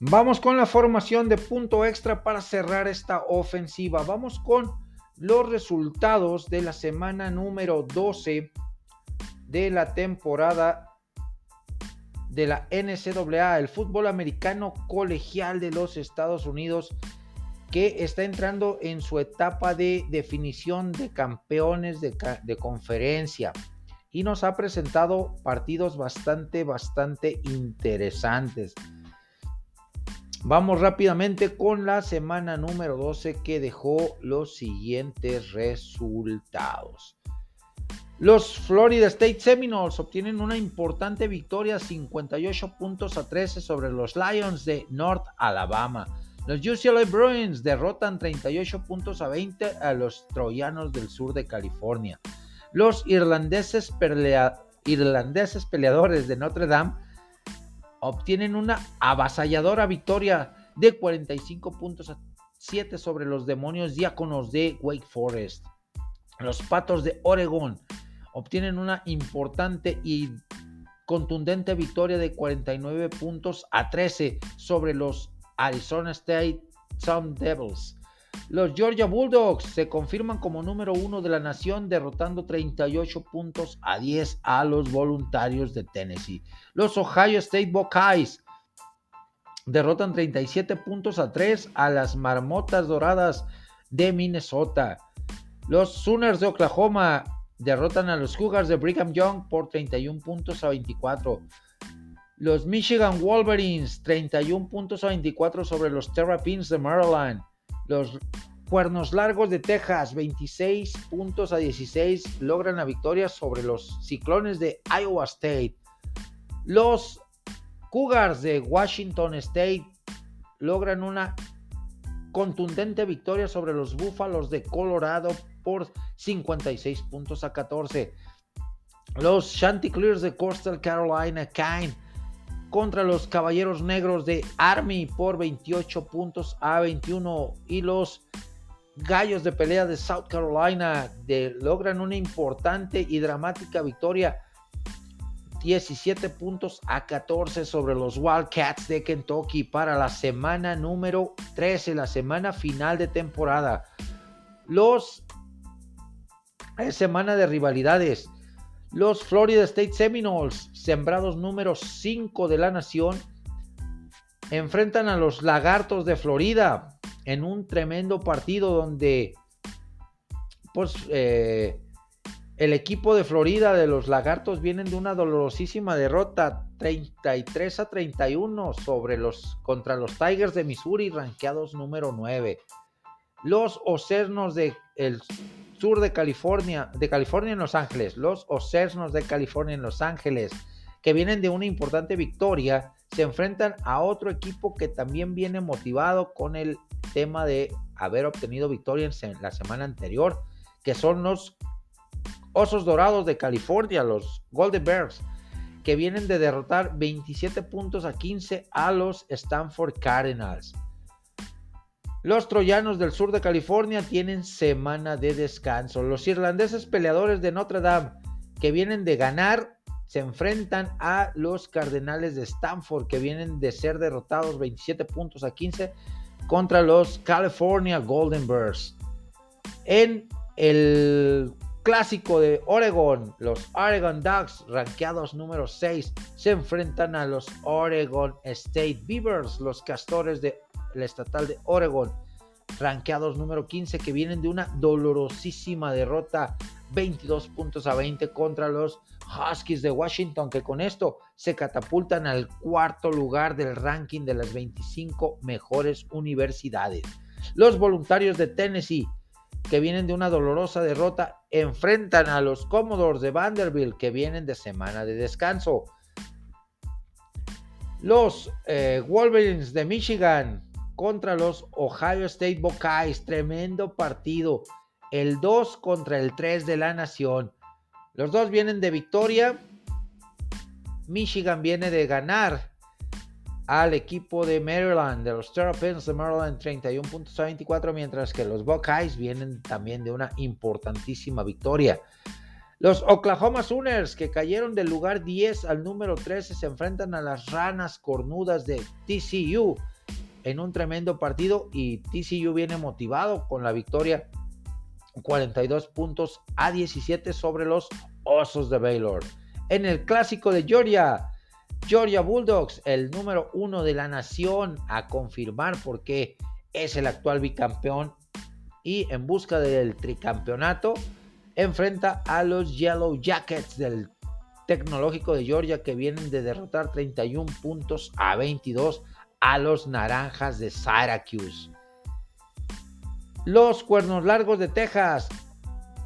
Vamos con la formación de punto extra para cerrar esta ofensiva. Vamos con los resultados de la semana número 12 de la temporada de la NCAA, el fútbol americano colegial de los Estados Unidos, que está entrando en su etapa de definición de campeones de, conferencia y nos ha presentado partidos bastante, bastante interesantes. Vamos rápidamente con la semana número 12 que dejó los siguientes resultados. Los Florida State Seminoles obtienen una importante victoria 58 puntos a 13 sobre los Lions de North Alabama. Los UCLA Bruins derrotan 38 puntos a 20 a los Troyanos del sur de California. Los irlandeses, irlandeses peleadores de Notre Dame obtienen una avasalladora victoria de 45 puntos a 7 sobre los demonios diáconos de Wake Forest. Los Patos de Oregon obtienen una importante y contundente victoria de 49 puntos a 13 sobre los Arizona State Sun Devils. Los Georgia Bulldogs se confirman como número uno de la nación derrotando 38 puntos a 10 a los voluntarios de Tennessee. Los Ohio State Buckeyes derrotan 37 puntos a 3 a las Marmotas Doradas de Minnesota. Los Sooners de Oklahoma derrotan a los Cougars de Brigham Young por 31 puntos a 24. Los Michigan Wolverines 31 puntos a 24 sobre los Terrapins de Maryland. Los Cuernos Largos de Texas, 26 puntos a 16, logran la victoria sobre los Ciclones de Iowa State. Los Cougars de Washington State logran una contundente victoria sobre los Búfalos de Colorado por 56 puntos a 14. Los Chanticleers de Coastal Carolina caen contra los Caballeros Negros de Army por 28 puntos a 21 y los Gallos de pelea de South Carolina logran una importante y dramática victoria 17 puntos a 14 sobre los Wildcats de Kentucky para la semana número 13, la semana final de temporada. Los semana de rivalidades. Los Florida State Seminoles, sembrados número 5 de la nación, enfrentan a los Lagartos de Florida en un tremendo partido donde pues eh, el equipo de Florida de los Lagartos vienen de una dolorosísima derrota 33 a 31 sobre los contra los Tigers de Missouri rankeados número 9. Los Ocernos de el sur de California, de California en Los Ángeles, los Ocernos de California en Los Ángeles, que vienen de una importante victoria, se enfrentan a otro equipo que también viene motivado con el tema de haber obtenido victoria en la semana anterior, que son los Osos Dorados de California, los Golden Bears, que vienen de derrotar 27 puntos a 15 a los Stanford Cardinals. Los troyanos del sur de California tienen semana de descanso. Los irlandeses peleadores de Notre Dame, que vienen de ganar, se enfrentan a los Cardenales de Stanford, que vienen de ser derrotados 27 puntos a 15 contra los California Golden Bears. En el clásico de Oregon, los Oregon Ducks, rankeados número 6, se enfrentan a los Oregon State Beavers, los castores de la estatal de Oregon, ranqueados número 15, que vienen de una dolorosísima derrota 22 puntos a 20 contra los Huskies de Washington, que con esto se catapultan al cuarto lugar del ranking de las 25 mejores universidades. Los voluntarios de Tennessee, que vienen de una dolorosa derrota, enfrentan a los Commodores de Vanderbilt, que vienen de semana de descanso. Los eh, Wolverines de Michigan, contra los Ohio State Buckeyes. Tremendo partido. El 2 contra el 3 de la nación. Los dos vienen de victoria. Michigan viene de ganar al equipo de Maryland, de los Terrapins de Maryland, 31 puntos a 24, mientras que los Buckeyes vienen también de una importantísima victoria. Los Oklahoma Sooners, que cayeron del lugar 10 al número 13, se enfrentan a las ranas cornudas de TCU en un tremendo partido y TCU viene motivado con la victoria 42 puntos a 17 sobre los Osos de Baylor. En el clásico de Georgia, Georgia Bulldogs, el número uno de la nación, a confirmar porque es el actual bicampeón y en busca del tricampeonato, enfrenta a los Yellow Jackets del Tecnológico de Georgia que vienen de derrotar 31 puntos a 22 a los Naranjas de Syracuse. Los Cuernos Largos de Texas,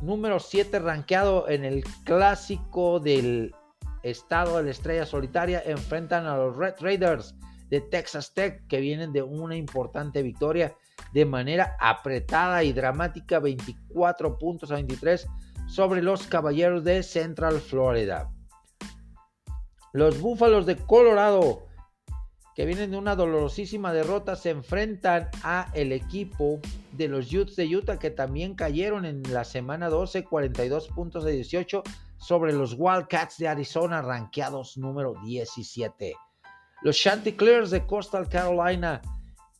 número 7 rankeado en el clásico del estado de la estrella solitaria, enfrentan a los Red Raiders de Texas Tech que vienen de una importante victoria de manera apretada y dramática 24 puntos a 23 sobre los Caballeros de Central Florida. Los Búfalos de Colorado que vienen de una dolorosísima derrota, se enfrentan a el equipo de los Utes de Utah que también cayeron en la semana 12, 42 puntos de 18 sobre los Wildcats de Arizona, rankeados número 17. Los Chanticleers de Coastal Carolina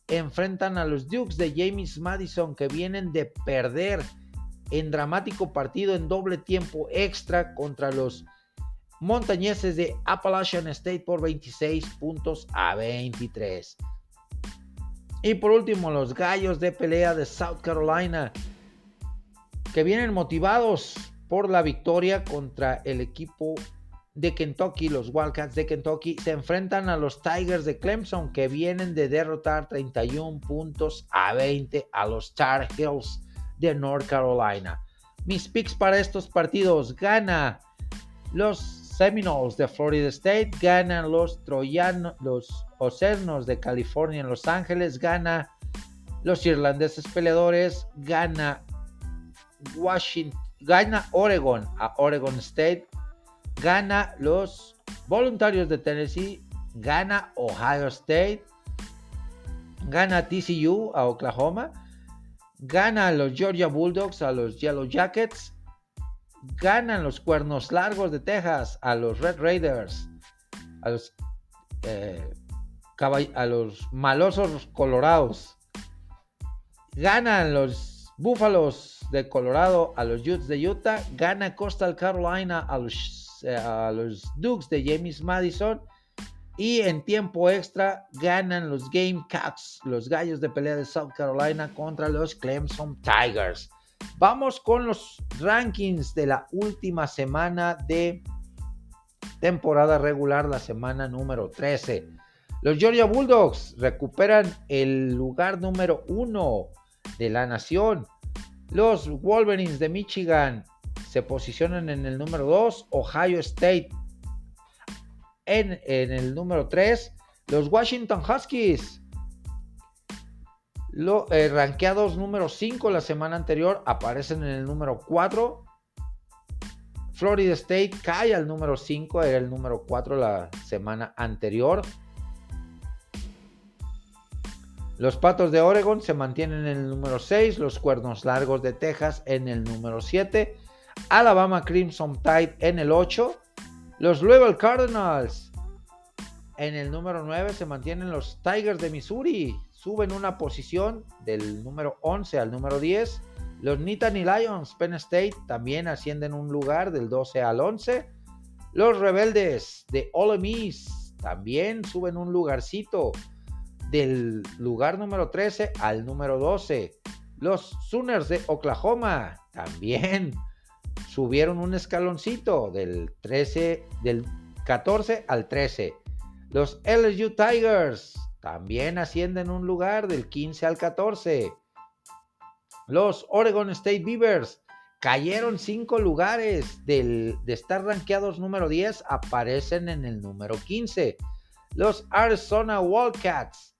enfrentan a los Dukes de James Madison que vienen de perder en dramático partido en doble tiempo extra contra los montañeses de Appalachian State por 26 puntos a 23. Y por último, los gallos de pelea de South Carolina, que vienen motivados por la victoria contra el equipo de Kentucky, los Wildcats de Kentucky, se enfrentan a los Tigers de Clemson, que vienen de derrotar 31 puntos a 20 a los Tar Heels de North Carolina. Mis picks para estos partidos, gana los Seminoles de Florida State, ganan los Troyanos, los Ocernos de California en Los Ángeles, gana los irlandeses peleadores, gana Washington, gana Oregon a Oregon State, gana los voluntarios de Tennessee, gana Ohio State, gana TCU a Oklahoma, gana los Georgia Bulldogs a los Yellow Jackets, ganan los cuernos largos de Texas a los Red Raiders, a los, eh, a los malosos colorados. Ganan los Búfalos de Colorado a los Utes de Utah. Gana Coastal Carolina a los, eh, de James Madison. Y en tiempo extra ganan los Gamecocks, los gallos de pelea de South Carolina contra los Clemson Tigers. Vamos con los rankings de la última semana de temporada regular, la semana número 13. Los Georgia Bulldogs recuperan el lugar número 1 de la nación. Los Wolverines de Michigan se posicionan en el número 2. Ohio State en, en el número 3. Los Washington Huskies los eh, rankeados número 5 la semana anterior aparecen en el número 4. Florida State cae al número 5, era el número 4 la semana anterior. Los Patos de Oregon se mantienen en el número 6, los Cuernos Largos de Texas en el número 7, Alabama Crimson Tide en el 8, los Louisville Cardinals en el número 9 se mantienen los Tigers de Missouri suben una posición del número 11 al número 10. Los Nittany Lions, Penn State, también ascienden un lugar del 12 al 11. Los Rebeldes de Ole Miss también suben un lugarcito del lugar número 13 al número 12. Los Sooners de Oklahoma también subieron un escaloncito del 13 del 14 al 13. Los LSU Tigers también ascienden un lugar del 15 al 14. Los Oregon State Beavers cayeron cinco lugares de estar rankeados número 10, aparecen en el número 15. Los Arizona Wildcats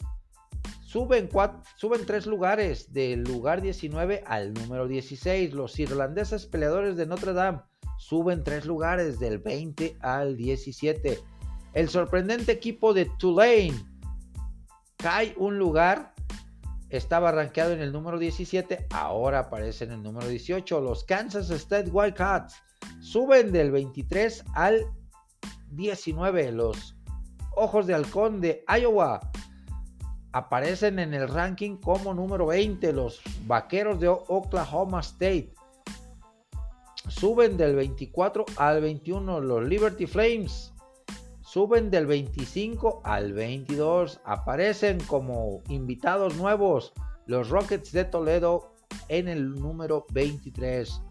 suben, suben tres lugares, del lugar 19 al número 16. Los irlandeses peleadores de Notre Dame suben tres lugares, del 20 al 17. El sorprendente equipo de Tulane cae un lugar, estaba rankeado en el número 17, ahora aparece en el número 18. Los Kansas State Wildcats suben del 23 al 19. Los Ojos de Halcón de Iowa aparecen en el ranking como número 20. Los Vaqueros de Oklahoma State suben del 24 al 21 los Liberty Flames. Suben del 25 al 22. Aparecen como invitados nuevos los Rockets de Toledo en el número 23.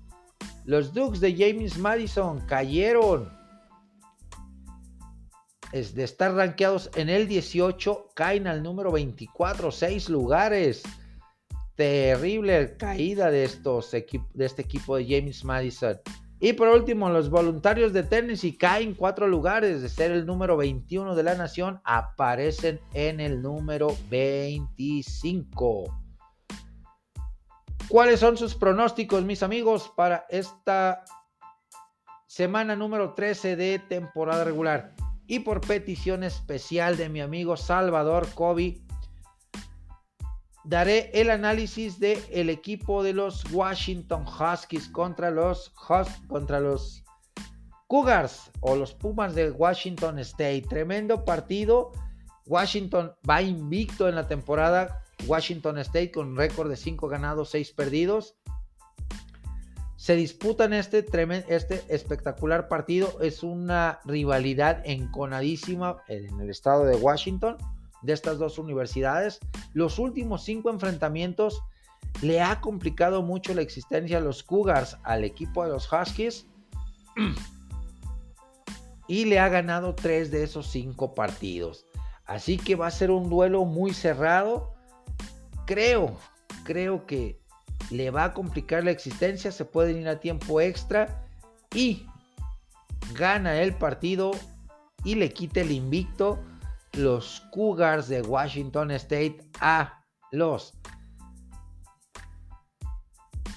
Los Dukes de James Madison cayeron. Es de estar rankeados en el 18, caen al número 24, 6 lugares. Terrible caída de, estos de este equipo de James Madison. Y por último, los voluntarios de Tennessee caen cuatro lugares de ser el número 21 de la nación, aparecen en el número 25. ¿Cuáles son sus pronósticos, mis amigos, para esta semana número 13 de temporada regular? Y por petición especial de mi amigo Salvador Kobe, daré el análisis del el equipo de los Washington Huskies contra los, contra los Cougars o los Pumas de Washington State. Tremendo partido. Washington va invicto en la temporada Washington State con récord de 5 ganados, 6 perdidos. Se disputan este, este espectacular partido. Es una rivalidad enconadísima en el estado de Washington de estas dos universidades. Los últimos cinco enfrentamientos le ha complicado mucho la existencia de los Cougars al equipo de los Huskies. Y le ha ganado tres de esos cinco partidos. Así que va a ser un duelo muy cerrado creo, creo que le va a complicar la existencia, se pueden ir a tiempo extra y gana el partido y le quita el invicto los Cougars de Washington State a los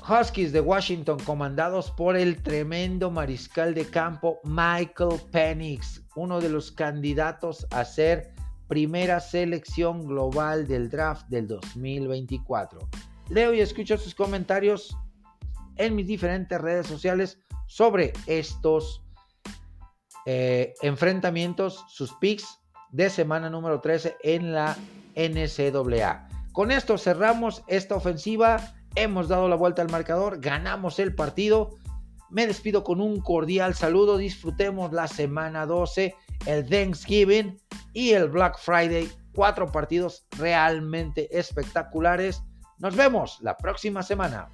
Huskies de Washington comandados por el tremendo mariscal de campo Michael Penix, uno de los candidatos a ser primera selección global del draft del 2024. Leo y escucho sus comentarios en mis diferentes redes sociales sobre estos eh, enfrentamientos, sus picks de semana número 13 en la NCAA. Con esto cerramos esta ofensiva, hemos dado la vuelta al marcador, ganamos el partido. Me despido con un cordial saludo, disfrutemos la semana 12, el Thanksgiving y el Black Friday. Cuatro partidos realmente espectaculares. Nos vemos la próxima semana.